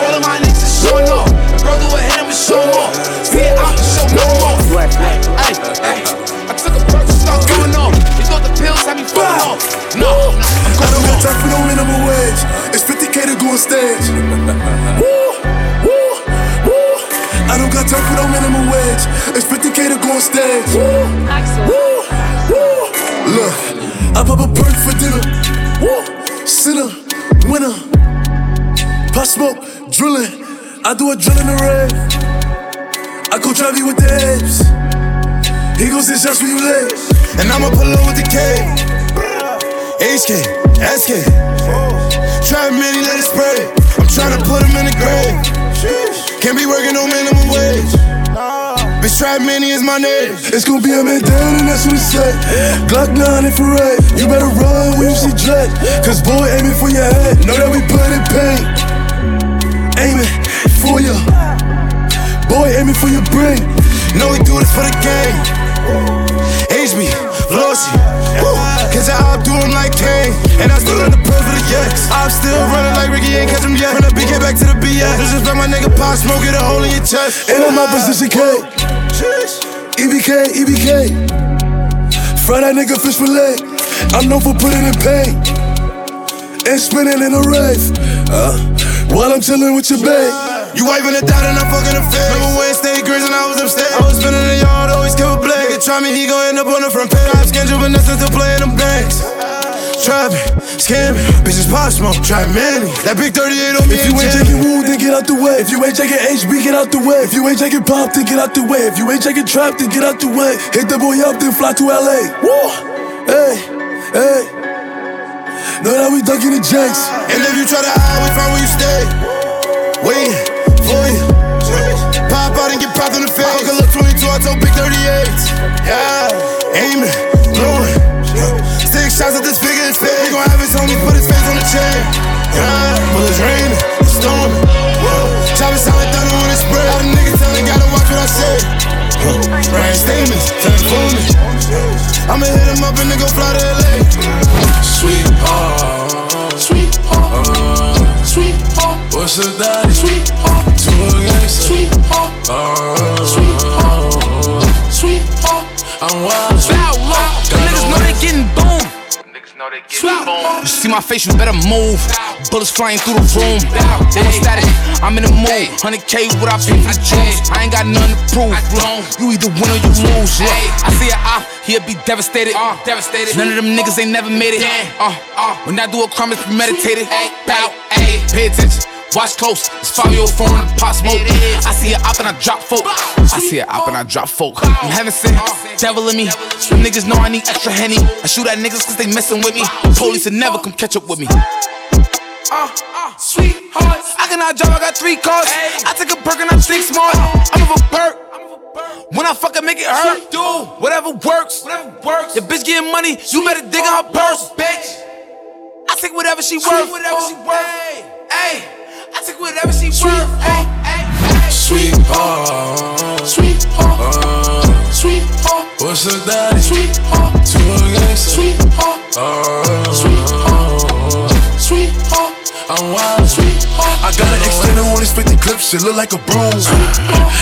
all of my niggas is showing off. Bro, go ahead, I'ma show 'em off. See a op and show no remorse. Hey, hey, hey. I took a perk, start going off. You the pills had me falling off? No, I'm I going don't got time for no minimum wage. It's 50k to go on stage. Woo, woo, woo. I don't got time for no minimum wage. It's 50k to go on stage. Woo, woo, woo. Look, I pop a perk for dinner. Woo, sinner, winner. Pop smoke, drilling. I do a drill in the rave. I go drive you with the apes. He goes his shots where you live. And I'ma pull up with the K. HK, SK. Try many, let it spray. I'm tryna put him in the grave. Can't be working no minimum wage. Bitch, try many is my name. It's gonna be a man down and that's what it say. Glock 9 infrared. You better run when you see Dread. Cause boy aiming for your head. Know that we put in pain. Aiming for you. Boy aiming for your brain. Know we do this for the game. HB, Flossy. Cause I outdo him like Kane. And I still got the pearl for the Yaks. I'm still running like Ricky, ain't catch him yet. From the BK back to the BS. This just let my nigga pop smoke, get a hole in your chest. And I'm my position K. EBK, EBK. Fry that nigga fish fillet. I'm known for putting in pain. And spinning in a rave. Uh, while I'm chilling with your babe. You wiping it down and I'm fucking the face. Remember Wednesday, Grizz and I was upstairs. I was spinning in the yard, always kept a blade. Nigga try me, he gon' end up on the front page. I'm scheduled, but nothing to playing them banks. Trapping, scamming, bitches pop smoke, try many. That big 38 on me. If you ain't taking wood, then get out the way. If you ain't taking HB, get out the way. If you ain't taking pop, then get out the way. If you ain't taking trap, then get out the way. Hit the boy up, then fly to LA. Woo! Hey, hey. Know that we ducking the janks. And if you try to hide, we find where you stay. Waiting for you. Out and get popped in the face. Uncle look 22, I told big 38. Yeah, aiming, blowing. Six shots at this figure and face. We gon' have his homie put his face on the chain. Yeah, bullets raining, it's storming. Chopping sound like thunder when it spread. All the niggas telling, gotta watch what I say. Brand statements, telling me. I'ma hit him up and then go fly to LA. Sweetheart, sweetheart, sweetheart. What's the daddy? Sweetheart, two against sweetheart, sweetheart, sweetheart. I'm wild, Bow wow. The niggas know they getting boom. You see my face, you better move. Bullets flying through the room. They static, I'm in the mood. 100K what I pay for the juice. I ain't got nothing to prove. You either win or you lose. Look, I see a op, he'll be devastated. devastated. None of them niggas ain't never made it. Uh, uh, when I do a crime, it's premeditated. Bow, pay attention. Watch close, it's Fivio Foreign and pop smoke. I see it up and I drop folk. I see it up and I drop folk. I'm heaven sent, devil in me. Them niggas know I need extra henny. I shoot at niggas cause they messing with me. Police will never come catch up with me. Uh, uh, sweethearts. I cannot drive, I got three cars. I take a perk and I think smart. I'm of a perk. When I fucking make it hurt, do whatever works. Whatever works. Your bitch getting money, you better dig in her purse, bitch. I take whatever she worth. Whatever she worth. Hey. I take whatever she worth. Hey, hey, Sweetheart, sweetheart, sweetheart. What's the daddy? Sweetheart, to a gangster. Sweetheart, sweetheart, sweetheart. I'm wild, sweetheart. I got an extended only 50 clips, it look like a broom.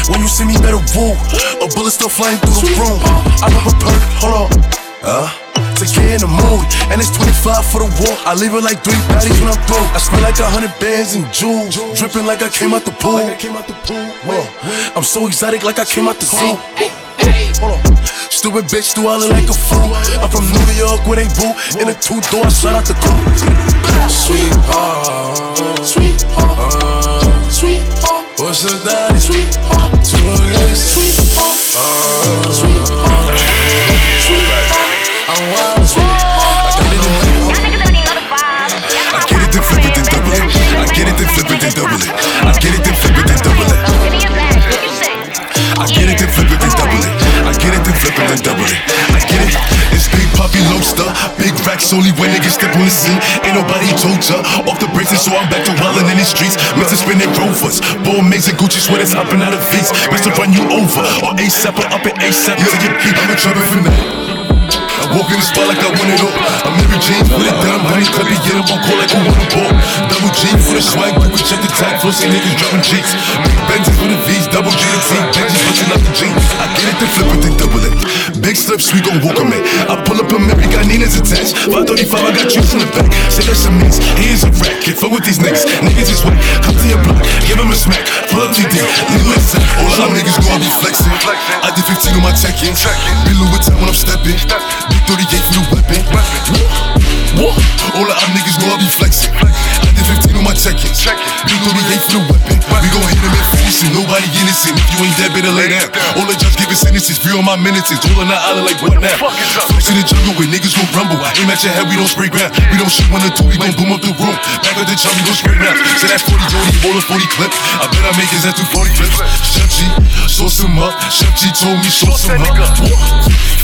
When you see me, better woo. A bullet still flying through the room. I love a perk, hold on. Uh. To get in the mood, and it's 25 for the walk. I leave it like three patties when I'm through. I spend like a hundred bands and jewels, dripping like I came out the pool. I'm so exotic, like I came out the zoo. Hold on. Stupid bitch, do I look like a fool? I'm from New York where they boo. In a two door, shout out the coupe. Sweetheart, sweetheart, sweetheart. What's the daddy? Sweetheart, to a gangster. Sweetheart, sweetheart, sweetheart. I get it, then flip it, it. I get it, then flip it, it. I get it, then flip it, it. I get it, then flip it, it. I get it, big poppy lobster, big racks only when niggas step on the scene. Ain't nobody told ya. Off the braces, so I'm back to wildin' in the streets. Meant to spin in rovers, ball mates and Gucci sweaters hopping out of. Best to run you over, or ASAP or up at ASAP your beat. I'm a trouble for now. I walk in the spot like I win it all. I'm Mary Jane for the down, honey, cut me, get up on call like I want a ball. Double G for the swag, you can check the tag, flow, see niggas dropping G's. Big Benzes for the V's, double G to T, Benji's busting out the jeans. I get it, then flip it, then double it. Big slips, we gon' walk 'em in. I pull up a Mary, got Nina's attached. 535, I got juice in the back. Say that's a mix, he is a rat. Can't fuck with these niggas, niggas is whack. Come to your block, give him a smack. Pull up TD, leave listen. All of them niggas gon' be flexing. I did 15 on my check-in. Be Louis when I'm stepping. 38 for the weapon. What? All of our niggas know I be flexing. I did 15 on my check-ins. Big 38 for the weapon. We gon' hit them in forcing. Nobody innocent. If you ain't dead, better lay down. All the judge giving sentences. Free on my minutes. All on the island like what now? Flex in the jungle where niggas gon' rumble. Aim at your head, we don't spray ground. We don't shoot one or two, we gon' boom up the room. Back of the jump, we gon' spray round. Say that's 40 Jody, roll a 40 clip. I bet I make his at 240 clips. Sheff G, sauce him up. Sheff G told me sauce him up.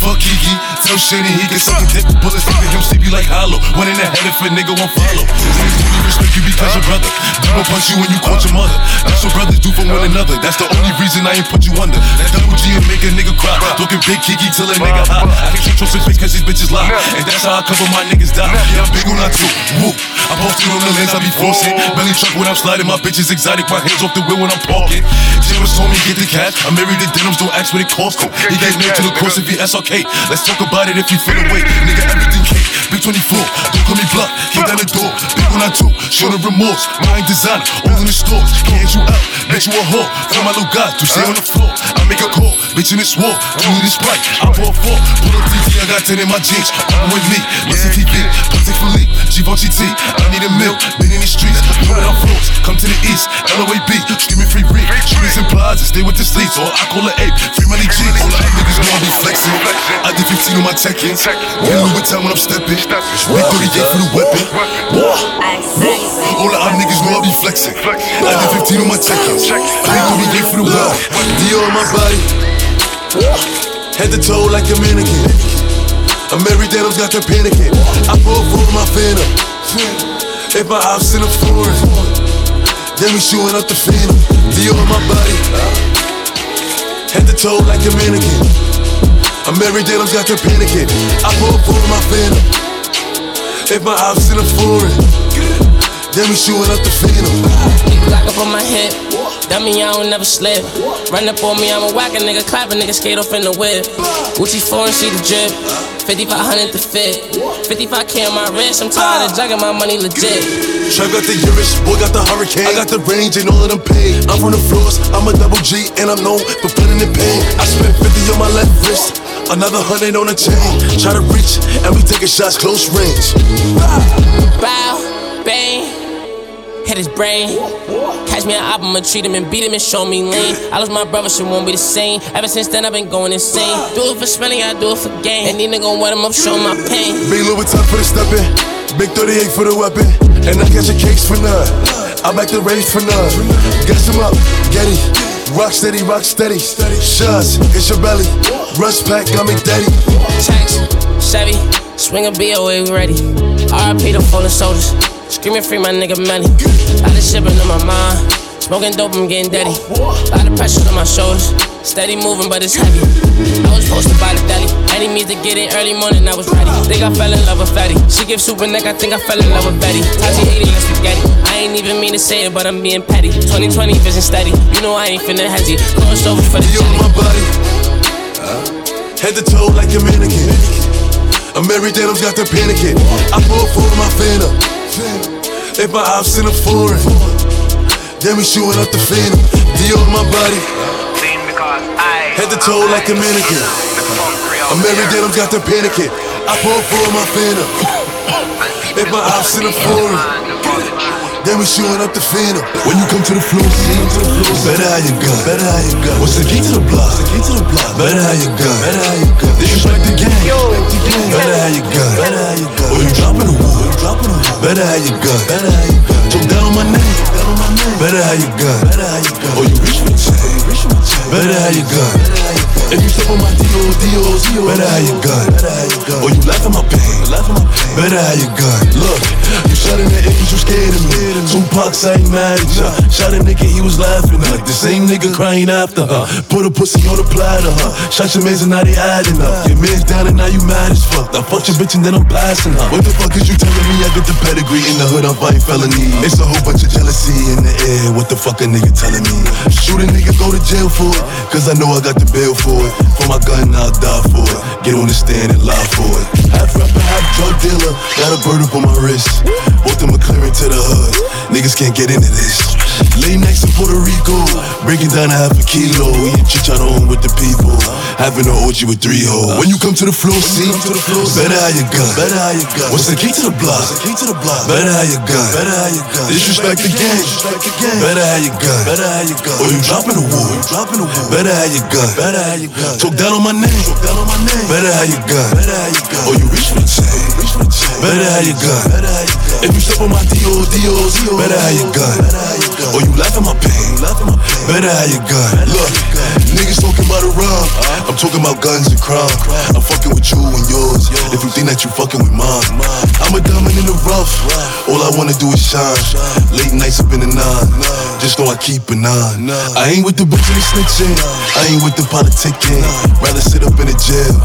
Fuck Kiki, tell Shady he can suck a dick. Bullets leaving him sleepy like hollow. One in the head if a nigga won't follow. Niggas only respect you because your brother. Double punch you when you caught your mother. That's what brothers do for one another. That's the only reason I ain't put you under. That double G and make a nigga cry. Talking big Kiki till a nigga high. I can't trust his bitch cause these bitches lie. And that's how I cover my niggas die. Yeah, I'm big on that too. Woo. I'm posted on the lens, I be forcing. Belly truck when I'm sliding, my bitch is exotic. My hands off the wheel when I'm parking. James told me get the cash. I'm married to denims, don't ask what it costs. He gave me to the course if he SRK. Let's talk about it if you feel away. Nigga, everything cake. Big 24, don't call me bluff. Kick down the door. Big one I two, show the remorse. Mind designer, all in the stores. Can't you out, bet you a whore. Feel my little guy, to stay on the floor. I make a call, bitch in this war. Two in this sprite, I pour four. Pull up TT, I got 10 in my jeans. Come with me, listen TV, Patek Philippe, Givenchy T. I need a milk, been in the streets. Know that I'm floors, come to the east. LOAB, screaming free reek. Shooters and plazas, stay with the sleeves. Or I call it ape, free money G. All the niggas know I be flexing. I did 15 on my check-ins. Get a little time when I'm stepping. Big 38 for the weapon. All the other niggas know I be flexing. I did 15 on my check-ins. Big 38 for the weapon. Dior on my body. Head to toe like a mannequin. I'm every day, I'm got that panicking. I pull for my phantom. If my ops in a foreign, then we shooting up the phantom. Dior on my body. Head to toe like a mannequin. I'm every day, I'm got that panicking. I pull for my phantom. If my ops in a foreign, then we shooting up the phantom. Glock up on my hip. That mean I don't never slip. Run up on me, I'm a whack a nigga, clap a nigga, skate off in the whip. Gucci foreign, see the drip. 5500 to fit. 55k on my wrist, I'm tired of jugging my money legit. Trap got the Irish, boy got the hurricane. I got the range and all of them paid. I'm from the floors, I'm a double G, and I'm known for putting in pain. I spent 50 on my left wrist, another hundred on the chain. Try to reach, and we taking shots close range. Bow, bang, hit his brain. Catch me an album, I'ma treat him and beat him and show me lean. I lost my brother, shit won't be the same. Ever since then, I've been going insane. Do it for spending, I do it for gain. And these niggas gon' wet him up, show my pain. Big Louis Vuitton for the stepping, big 38 for the weapon, and I catch a case for none. I back the race for none. Guess him up, Getty. Rock steady, rock steady. Shots, it's your belly. Rush pack, got me daddy. Tax, Chevy, swing a BOA, we ready. RIP the fallen soldiers. Screaming free my nigga money. Of shit been on my mind. Smoking dope, I'm getting dirty. Lot of pressure on my shoulders. Steady moving, but it's heavy. I was posted by the deli. Any means to get it early morning, I was ready. Think I fell in love with Fatty. She gives super neck, I think I fell in love with Betty. Tati 80 like spaghetti. I ain't even mean to say it, but I'm being petty. 2020 vision steady. You know I ain't finna hesitate. Cross over for the You on jelly. my body. Head to toe like a mannequin. I'm every day, I've got the panicking. I pull for my fan up. If my ops in a foreign, then we shooting up the phantom. D on my body. Head to toe like a mannequin. I'm every day, I've got the panicking. I pull for my up. If my ops in a foreign, then we shooting up the phantom. When you come to the floor, better have your gun. Better have your gun. What's the key to the block? The key to the block. Better have your gun. Better your gun. Disrespect the gang. Better have your gun. Better have your gun. Or you dropping the the wood. Better have your gun. Better have your gun. Choke down on my name. Better have your gun. Or you reach for chain. Better have your gun. If you step on my DOs, DOs, better have your gun. Or you laugh at my pain. Better have your gun. Look, you shot in the air 'cause you scared of me. Tupac, I ain't mad at ya. Shot a nigga, he was laughing. Like the same nigga crying after her. Put a pussy on the platter, huh? Shot your mans and now they adding up. Your man's down and now you mad as fuck. I fucked your bitch and then I'm blasting her. What the fuck is you telling me? I get the pedigree in the hood, I'm fighting felony. It's a whole bunch of jealousy in the air. What the fuck a nigga telling me? Shoot a nigga, go to jail for it. Cause I know I got the bail for it. For my gun, I'll die for it. Get on the stand and lie for it. Half rapper, half drug dealer. Got a bird up on my wrist. Bought the McLaren to the hood. Niggas can't get into this. Late nights in Puerto Rico. Breaking down a half a kilo. We Eating chicharron with the people. Having an orgy with three hoes. When you come to the floor, see? Better have your gun. Better have your gun. What's the key to the block? Key to the block. Better have your gun. Better have your gun. Disrespect the gang. Better have your gun. Better have your gun. Or you dropping the wood. Dropping the wood. Better have your gun. Better have your gun. Talk down on my name. Talk down on my name. Better have your gun. Better have your gun. Or you reach for the chain. Better have your gun. If you step on my DOs, DOs, better have your gun. Or you laugh at my pain. Better have your gun. Look, niggas talking about a rub. I'm talking about guns and crime. I'm fucking with you and yours. If you think that you fucking with mine, I'm a diamond in the rough. All I wanna do is shine. Late nights up in the nine. Just know I keep an eye. I ain't with the bitch and the snitching. I ain't with the politicking. Rather sit up in the jail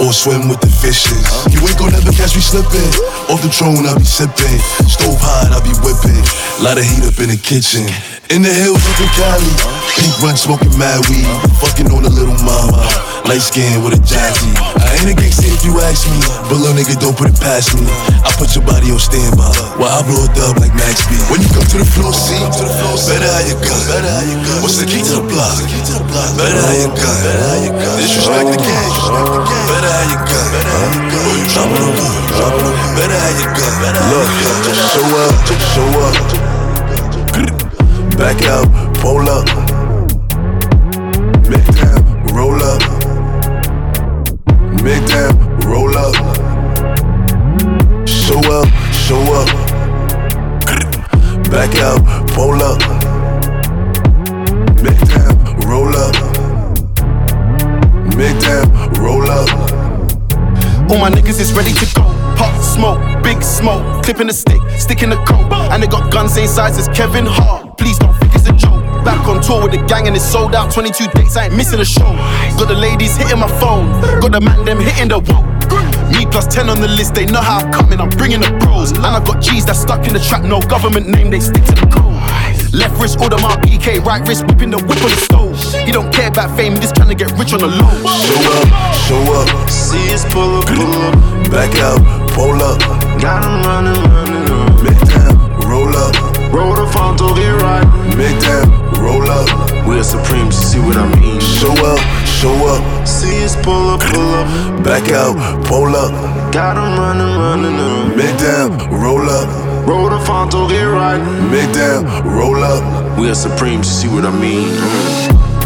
or swim with the fishes. You ain't gon' never catch me slipping. Off the throne, I be sipping. Stove hot, I be whipping. Lot of heat up in the kitchen. In the hills up in Cali. Pink run smoking mad weed. Fucking on a little mama. Light skin with a jazzy. Ain't a gangster if you ask me. But little nigga, don't put it past me. I put your body on standby. While I blow it up like Max B. When you come to the floor, see? Better have your gun. What's the key to the block? Better have your gun. Disrespect the gang. Better have your gun. Or you dropping the wood. Better have your gun. Look, just show up. Show up. Back out. Pull up. Make down. Roll up. Make down. Roll up. Show up. Show up. Back out. Pull up. Make down. Roll up. Make down. Roll up. All my niggas is ready to go. Pop smoke, big smoke, clipping the stick, sticking the coat. And they got guns same size as Kevin Hart. Please don't Back on tour with the gang and it's sold out. 22 dates, I ain't missing a show. Got the ladies hitting my phone, got the man them hitting the wall. Me plus 10 on the list, they know how I'm coming, I'm bringing the bros. And I got G's that stuck in the track, no government name, they stick to the code. Left wrist order my PK, right wrist whipping the whip on the stove. He don't care about fame, he just trying to get rich on the low. Show up, show up. See us pull up, pull up. Back out, pull up. Got him running, running up. Make down, roll up. Roll the Fronto, get right. Make down, roll up. We're supreme, you see what I mean? Show up, show up. See us pull up, pull up. Back out, pull up. Got him running, running up. Make down, roll up. Roll the Fronto, get right. Make down, roll up. We are supreme, you see what I mean?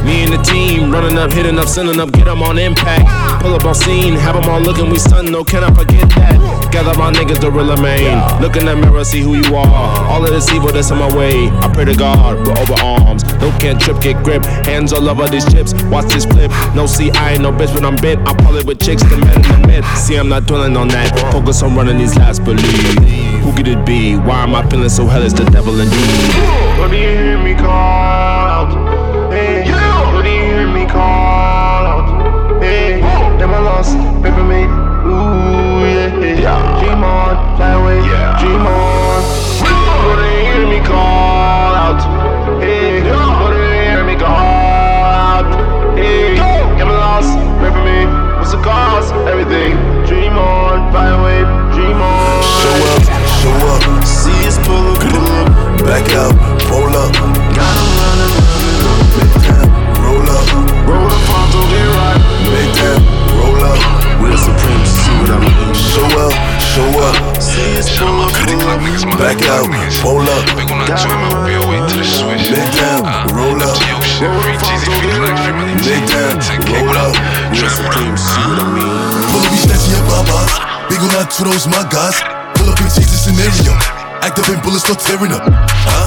Me and the team running up, hitting up, sending up, get them on impact. Pull up on scene, have them all looking, we stun, no, can I forget that? Gather my niggas, the real main. Look in the mirror, see who you are. All of this evil that's on my way. I pray to God, we're over arms. No can't trip, get grip. Hands all over these chips, watch this flip. No, see, I ain't no bitch, but I'm bent. I pull it with chicks, the men in the mid. See, I'm not dwelling on that. Focus on running these last believe. Who could it be? Why am I feeling so hell? It's the devil indeed. Do you hear me call yeah, yeah. Dream on, fly away, dream on. Do you hear me call out? Hey, do you hear me call out? Hey, them I lost, paper me. What's the cost? Everything. Dream on, fly away, dream on. Show up, show up. See us pull up, pull up. Back out, pull up. Got 'em running, running up. Roll up. Roll the supreme, see what I mean? Show up, show up. Back out, pull up. Make down, roll up. Make down, roll up. We're supreme, see what I mean? Pull up, we snatching your babas. Big on our to those my guys. Pull up and change the scenario. Act up and bullets start tearing up. Huh?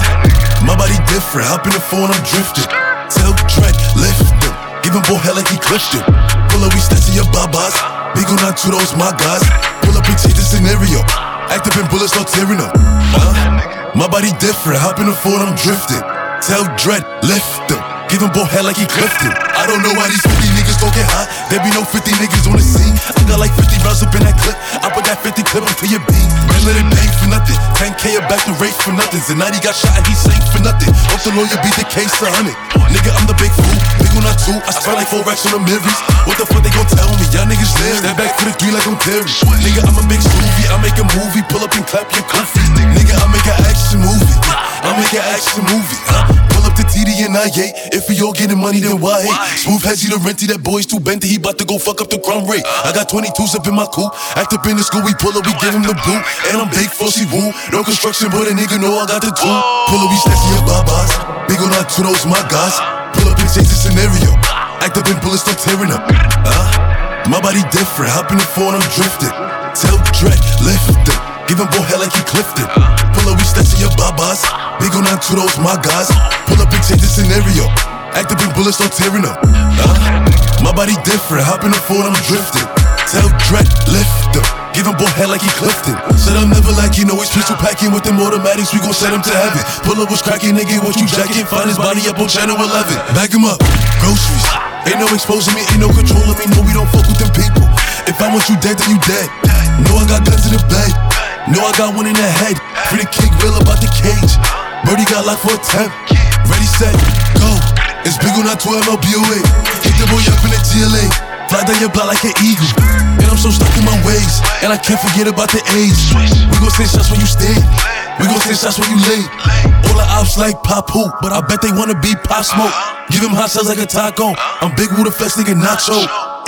My body different. Hop in the phone, I'm drifting. Tell Drake, lift him. Give him boy hell like he Christian. Pull up, we snatching your babas. Big on our to those my guys. Pull up and change the scenario. Act up and bullets start tearing up. Huh? My body different. Hop in the phone, I'm drifting. Tell Dread, lift him. Give him both head like he Clifton. I don't know why these 50 niggas don't get hot. There be no 50 niggas on the scene. I got like 50 rounds up in that clip. I put that 50 clip onto your beat. Man, let it bang for nothing. 10K back to race for nothing. Zanati got shot and he sank for nothing. Hope the lawyer beat the case a hundred. Nigga, I'm the big fool. Big on that two. I spent like four racks on the mirrors. What the fuck they gon' tell me? Y'all niggas live. Step back for the three like I'm Terry. Nigga, I'm a big movie. I make a movie. Pull up and clap your comfy. Nigga, I make an action movie. I make an action movie. Pull the TD and I hate. If we all getting money, then why hate? Smooth headsy the renty, that boy's too benty. He bout to go fuck up the crumb rate. I got 22s up in my coupe. Act up in the school, we pull up, we give him the boot. And I'm big for she woo. No construction, but a nigga know I got the tool. Pull up, we snatching your babas. Big on our to those my guys. Pull up and change the scenario. Act up and bullets start tearing up. Uh, my body different. Hop in the phone, I'm drifting. Tell Drake, lift him. Give him boy hell like he Clifton. We snatching your babas. Big on our to those my guys. Pull up and change the scenario. Act up and bullets start tearing up. My body different. Hop in the phone, I'm drifting. Tell Drake, lift up. Give him boy head like he Clifton. Said I'm never like you know he's pistol packing with them automatics. We gon' set him to heaven. Pull up was cracking, nigga. What you jacking? Find his body up on channel 11. Back him up. Groceries. Ain't no exposing me, ain't no controlling me. No, we don't fuck with them people. If I want you dead, then you dead. No, I got guns in the bed. No, I got one in the head. Free the kick, real about the cage. Birdie got locked for a temp. Ready, set, go. It's big on that 12 MLBOA. Hit the boy up in the GLA. Fly down your block like an eagle. And I'm so stuck in my ways. And I can't forget about the age. We gon' send shots when you stay. We gon' send shots when you lay. All the ops like pop hoop, but I bet they wanna be pop smoke. Give him hot shots like a taco. I'm big with a flex nigga nacho.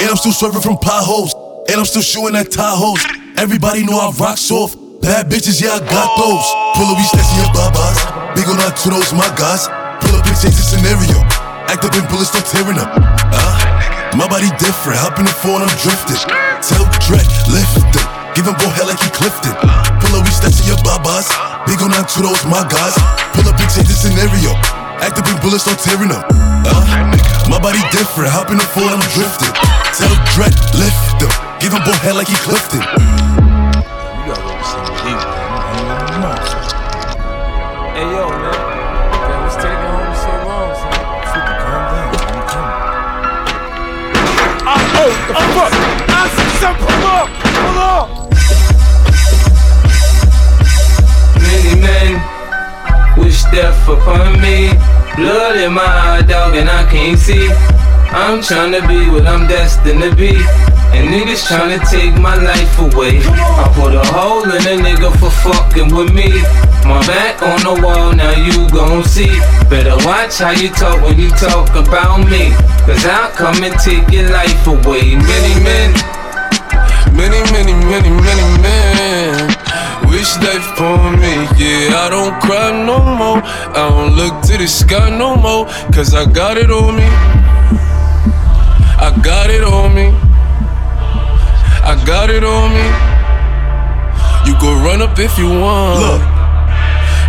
And I'm still swerving from potholes. And I'm still shooting at Tahoes. Everybody know I rock soft. Bad bitches, yeah, I got those. Pull up, we snatching your babas. Big on our to those, my guys. Pull up and change the scenario. Act up and bullets start tearing up. Uh, my body different. Hop in the phone, I'm drifting. Tell Drake, lift him. Give him boy hell like he Clifton. Pull up, we snatching your babas. Big on our to those, my guys. Pull up and change the scenario. Act up and bullets start tearing up. Uh, my body different. Hop in the phone, I'm drifting. Tell Drake, lift. Give him boy hell like he Clifton. Death upon me. Blood in my eye, dog, and I can't see. I'm tryna be what I'm destined to be. And niggas tryna take my life away. I put a hole in a nigga for fucking with me. My back on the wall, now you gon' see. Better watch how you talk when you talk about me. Cause I'll come and take your life away. Many men, many, many, many, many men wish life upon me. Yeah, I don't cry no more. I don't look to the sky no more. Cause I got it on me. I got it on me. I got it on me. You go run up if you want. Look.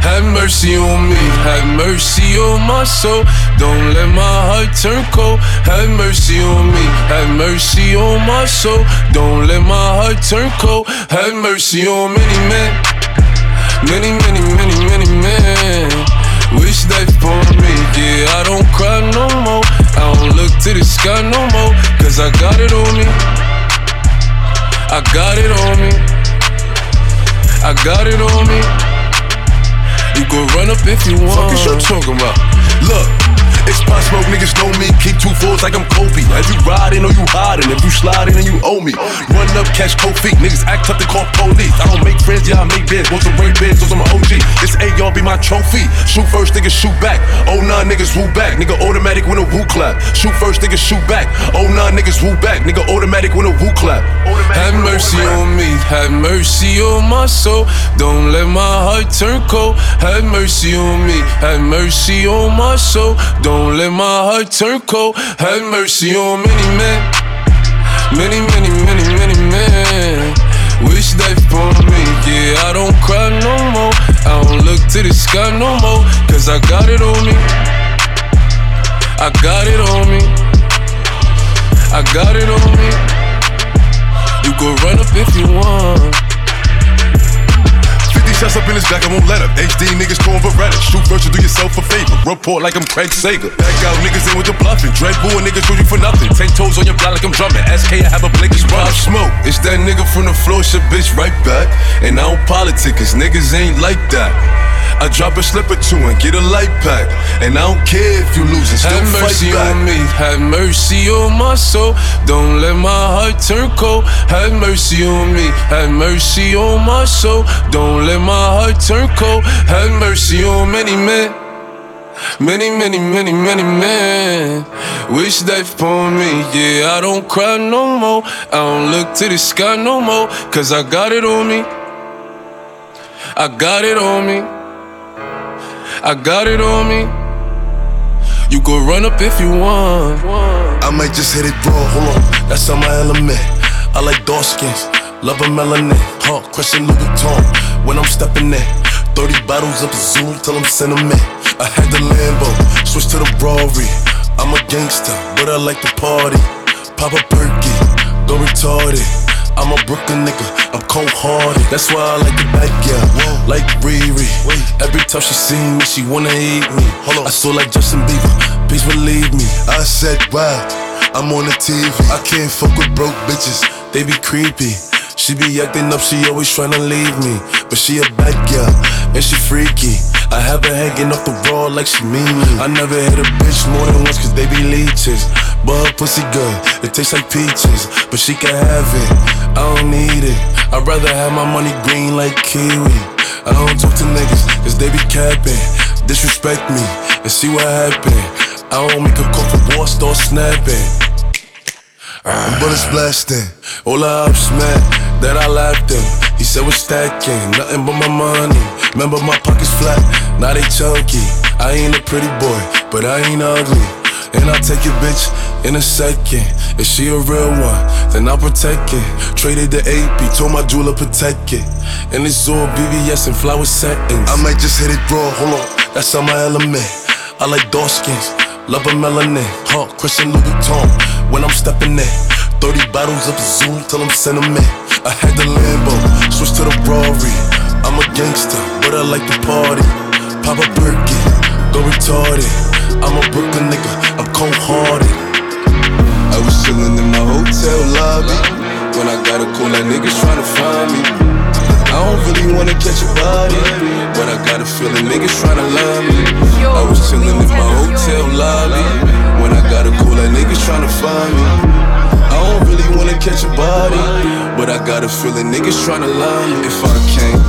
Have mercy on me, have mercy on my soul. Don't let my heart turn cold. Have mercy on me, have mercy on my soul. Don't let my heart turn cold. Have mercy on many men, many, many, many, many men. Wish life upon me, yeah. I don't cry no more. I don't look to the sky no more, cause I got it on me. I got it on me. I got it on me. You can run up if you want. Fuck is you talking about? Look. It's Pop Smoke, niggas know me. Keep two fours like I'm Kobe. As you riding or you hiding, if you sliding and you owe me. Run up, catch feet. Niggas act tough to call police. I don't make friends, yeah, I make bids. Want some break bids, those I'm OG. This AR be my trophy. Shoot first, niggas shoot back. Oh nah, niggas woo back. Nigga automatic when a woo clap. Shoot first, niggas shoot back. Oh nah, niggas woo back. Nigga automatic when a woo clap. Have mercy on me, have mercy on my soul. Don't let my heart turn cold. Have mercy on me, have mercy on my soul. Don't let my heart turn cold. Have mercy on many men. Many, many, many, many men. Wish life upon me. Yeah, I don't cry no more. I don't look to the sky no more. Cause I got it on me. I got it on me. I got it on me. You go run up if you want. Shots up in his back, I won't let up. HD niggas throwing Beretta. Shoot first and do yourself a favor. Report like I'm Craig Sager. Back out niggas in with the bluffing. Dread bull niggas shoot you for nothing. Ten toes on your block like I'm drumming. SK, I have a it's Pop Smoke. It's that nigga from the floor, shit bitch right back. And I don't politic, cause niggas ain't like that. I drop a slip or two and get a light pack. And I don't care if you lose it, Have mercy on me, have mercy on my soul. Don't let my heart turn cold. Have mercy on me, have mercy on my soul. Don't let my heart turn cold. Have mercy on many men. Many, many, many, many men wish life upon me. Yeah, I don't cry no more. I don't look to the sky no more. Cause I got it on me. I got it on me. I got it on me. You go run up if you want. I might just hit it raw, hold on, that's on my element. I like dark skins, love a melanin. Huh, Christian Louboutin when I'm stepping in. 30 bottles up a zoo till I'm sentiment. I had the Lambo, switch to the Rory. I'm a gangster, but I like to party. Pop a perky, go retarded. I'm a Brooklyn nigga, I'm cold hearted. That's why I like the bad girl, like Riri. Every time she see me, she wanna eat me. Hold on. I saw like Justin Bieber, please believe me. I said, wow, I'm on the TV. I can't fuck with broke bitches, they be creepy. She be acting up, she always tryna leave me. But she a bad girl, and she freaky. I have her hanging off the wall like she mean me. I never hit a bitch more than once, cause they be leeches. But her pussy good, it tastes like peaches. But she can have it, I don't need it. I'd rather have my money green like kiwi. I don't talk to niggas, cause they be capping. Disrespect me, and see what happen. I don't make a call for war, start snapping. Ah. Bullets blasting, all ups, man, that I laughed in. He said we're stacking, nothing but my money. Remember my pockets flat, now they chunky. I ain't a pretty boy, but I ain't ugly. And I'll take your bitch in a second. If she a real one, then I'll protect it. Traded the AP, told my jeweler protect it. And it's all VVS and flower settings. I might just hit it raw, hold on, that's on my element. I like dark skins, love a melanin. Huh, Christian Louboutin when I'm stepping in. 30 bottles of Zoom till I'm sentiment. I had the Lambo, switch to the Rory. I'm a gangster, but I like to party. Pop a perky, go retarded. I'm a Brooklyn nigga, I'm cold hearted. I was chillin' in my hotel lobby when I got a call that niggas tryna find me. I don't really wanna catch a body, but I got a feeling niggas tryna love me. I was chillin' in my hotel lobby. When I got a call, like niggas tryna find me. I don't really wanna catch a body, but I got a feeling niggas tryna love me. If I can't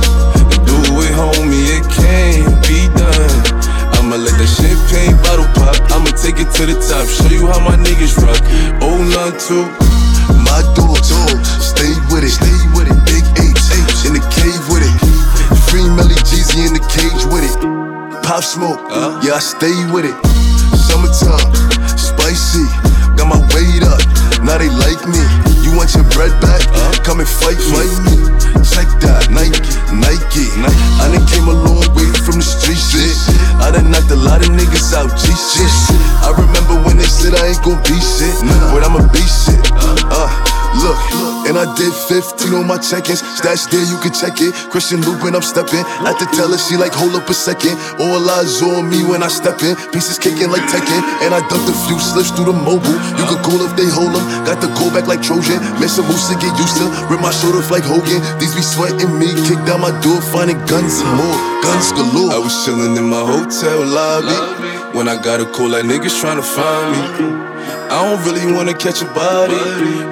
do it, homie, it can't be done. I'ma let that champagne bottle pop. I'ma take it to the top. Show you how my niggas rock. Oh, none two. My dogs, stay with it, stay with it. Big H, H in the cave with it. Free Melly Jeezy in the cage with it. Pop smoke, uh? yeah, I stay with it. Summertime, spicy, got my weight up. Now they like me. You want your bread back? Uh? Come and fight, fight me. Check that, Nike, Nike. I done came a long way from the street shit. I done knocked a lot of niggas out, G shit. I remember when they said I ain't gon' be shit, but I'ma be shit. Uh, look, and I did 15 on my check-ins. Stash there, you can check it. Christian Louboutin, I'm stepping. At the teller, she like, hold up a second. All eyes on me when I step in. Pieces kicking like Tekken. And I dumped a few slips through the mobile. You could call if they hold them. Got the go back like Trojan. Miss a moose to get used to. Rip my shoulder like Hogan. These be sweating me. Kick down my door, finding guns and more. Guns galore. I was chillin' in my hotel lobby. When I got a call, like niggas trying to find me. I don't really wanna catch a body,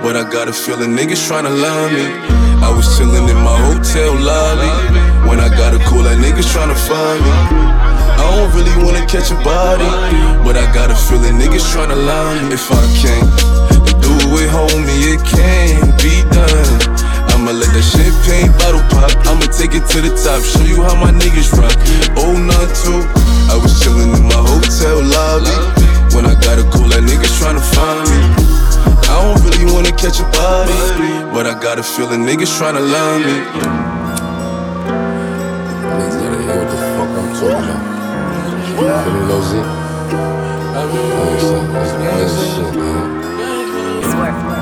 but I got a feeling niggas tryna love me. I was chillin' in my hotel lobby. When I got a call, like niggas tryna find me. I don't really wanna catch a body, but I got a feeling niggas tryna love me. If I can't do it, homie, it can't be done. I'ma let that champagne bottle pop. I'ma take it to the top. Show you how my niggas rock. Oh, none two. I was chillin' in my hotel lobby. When I got a call, like niggas tryna find me. I don't really wanna catch a body, but I got a feeling niggas tryna love me. Niggas gotta hear what the fuck I'm talking about. You Feel me, Lil Z? Listen, that's real shit, man. It's worth it.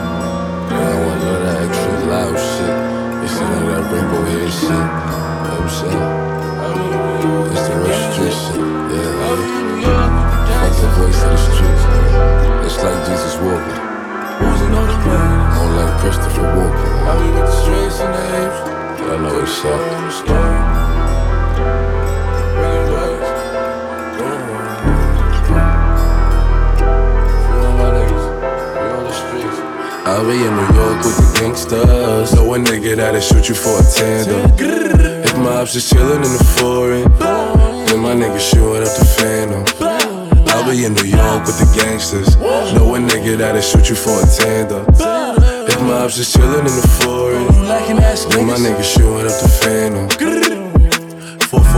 I want none of that extra loud shit. It's none of that rainbow hair shit. You know what I'm saying? It's the real street shit. Yeah, man. Fuck the voice of the streets. It's like Jesus walking. Don't like Christopher Walken. I be with streets and haves, I know what's up. I'll be in New York with the gangsters. Know a nigga that'll shoot you for a tandem. If my ops is chillin' in the foreign, then my nigga shooting up the phantom. Be in New York with the gangsters. Know a nigga that'll shoot you for a tandem. If my ops is chillin' in the foreign, then my nigga shooting up the phantom.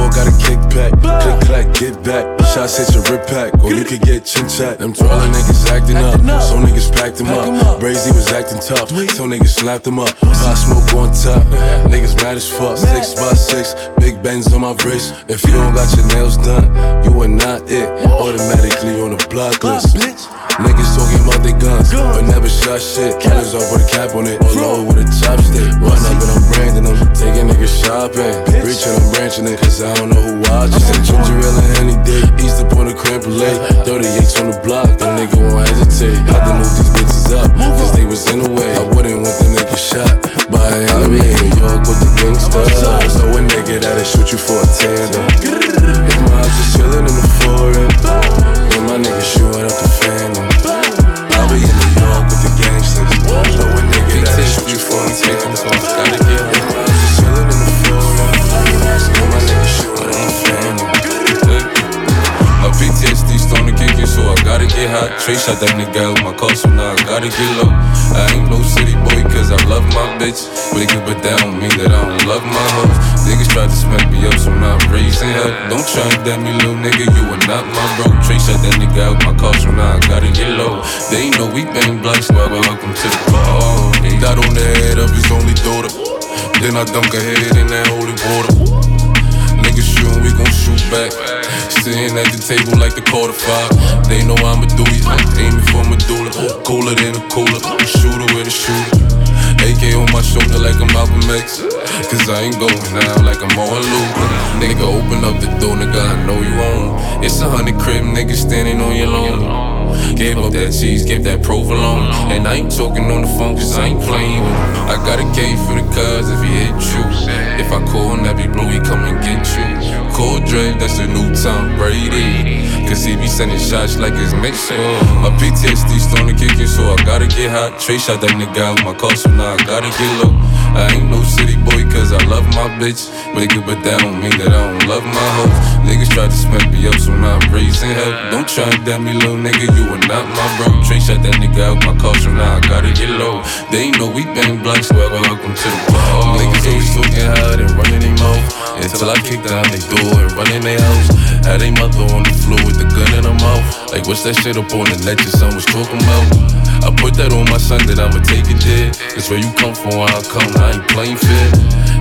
4-4 got a kickback, click clack, get back. Shots hit your rip pack, or you could get chin chat. Them twirling niggas acting up, so niggas packed him up. Brazy was acting tough, so niggas slapped him up. Pop smoke on top, niggas mad as fuck. Six by six, big bends on my wrist. If you don't got your nails done, you are not it. Automatically on the block list. Niggas talking about their guns, but never shot shit. Killers off with a cap on it, all low with a chopstick. Run up and I'm branding them, taking niggas shopping. Reaching, I'm branching it, cause I don't know who watching. Send ginger ale and any day, east up on the creme brulee. 38s on the block, the nigga won't hesitate. Had to move these bitches up, cause they was in the way. I wouldn't want the nigga shot by an enemy in New York with the gangsters. So a nigga that'll shoot you for a tandem. My ops is chillin' in the foreign, Trey shot that nigga out my car, so now I gotta get low. I ain't no city boy, cause I love my bitch. But it but that don't mean that I don't love my hoes. Niggas try to smack me up, so now I'm raising hell. Don't try and damn me, little nigga, you are not my bro. Trey shot that nigga out my car, so now I gotta get low. They ain't know we bang blunts, but welcome to the party. Dot on the head of his only daughter. Then I dunk her head in that holy water. Niggas shootin', we gon' shoot back. Sitting at the table like the quarter five. They know I'm a doozy, aiming for medulla. Cooler than a cooler, A shooter with a shooter. AK on my shoulder like I'm Malcolm X. Cause I ain't going out like I'm on Luke. Nigga, open up the door, nigga, I know you on. It's a hundred crib nigga, standing on your lawn. Gave up that cheese, gave that provolone. And I ain't talking on the phone, cause I ain't playing with him. I got a K for the cuz if he hit you. If I call him, that be blue, he come and get you. Call Dre, that's a new Tom Brady. Cause he be sending shots like it's mixing. My PTSD starting to kick in, so I gotta get hot. Trey shot that nigga out my car, so now I gotta get low. I ain't no city boy, cause I love my bitch. Nigga, but that don't mean that I don't love my hoes. Niggas try to smack me up, so now I'm raising hell. Don't try to damn me, little nigga, you are not my bro. Trey shot that nigga out my car, so now I gotta get low. They ain't know we bang blocks, so welcome to the ball. Oh, Niggas always talking hard and running their mouth. Until I kick down they door and run in their house. Had they mother on the floor with the gun in her mouth. Like, what's that shit up on the your son was talking about? I put that on my son that I'ma take it there. That's where you come from, where I come, I ain't playing fair.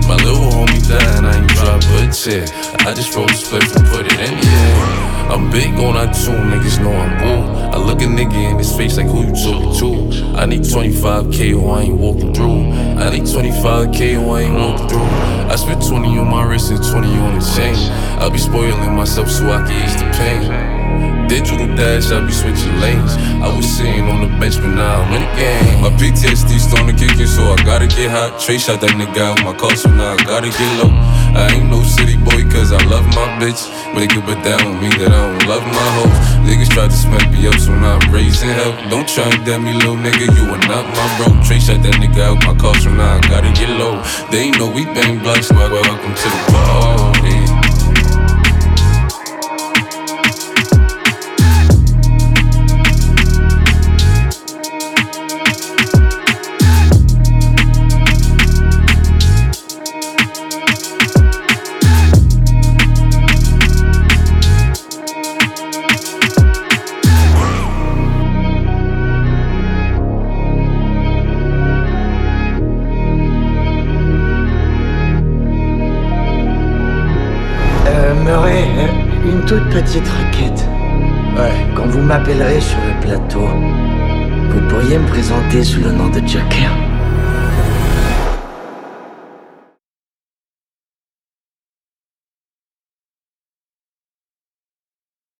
My little homie died, I ain't drop a tear. I just rolled a split and put it in air. I'm big on too, niggas know I'm bull. I look a nigga in his face like who you talking to. I need 25k or I ain't walking through. I need 25k or I ain't walking through. I spent 20 on my wrist and 20 on the chain. I be spoiling myself so I can ease the pain. Digital dash, I be switching lanes. I was sitting on the bench, but now I'm in the game. My PTSD starting to kick in, so I gotta get hot. Trey shot that nigga out my car, so now I gotta get low. I ain't no city boy, cause I love my bitch. But that don't mean that I don't love my hoes. Niggas try to smack me up, so now I'm raising hell. Don't try and damn me, little nigga, you are not my bro. Trey shot that nigga out my car, so now I gotta get low. They know we bang blocks, so I welcome to the party. Sur le plateau, vous pourriez me présenter sous le nom de Joker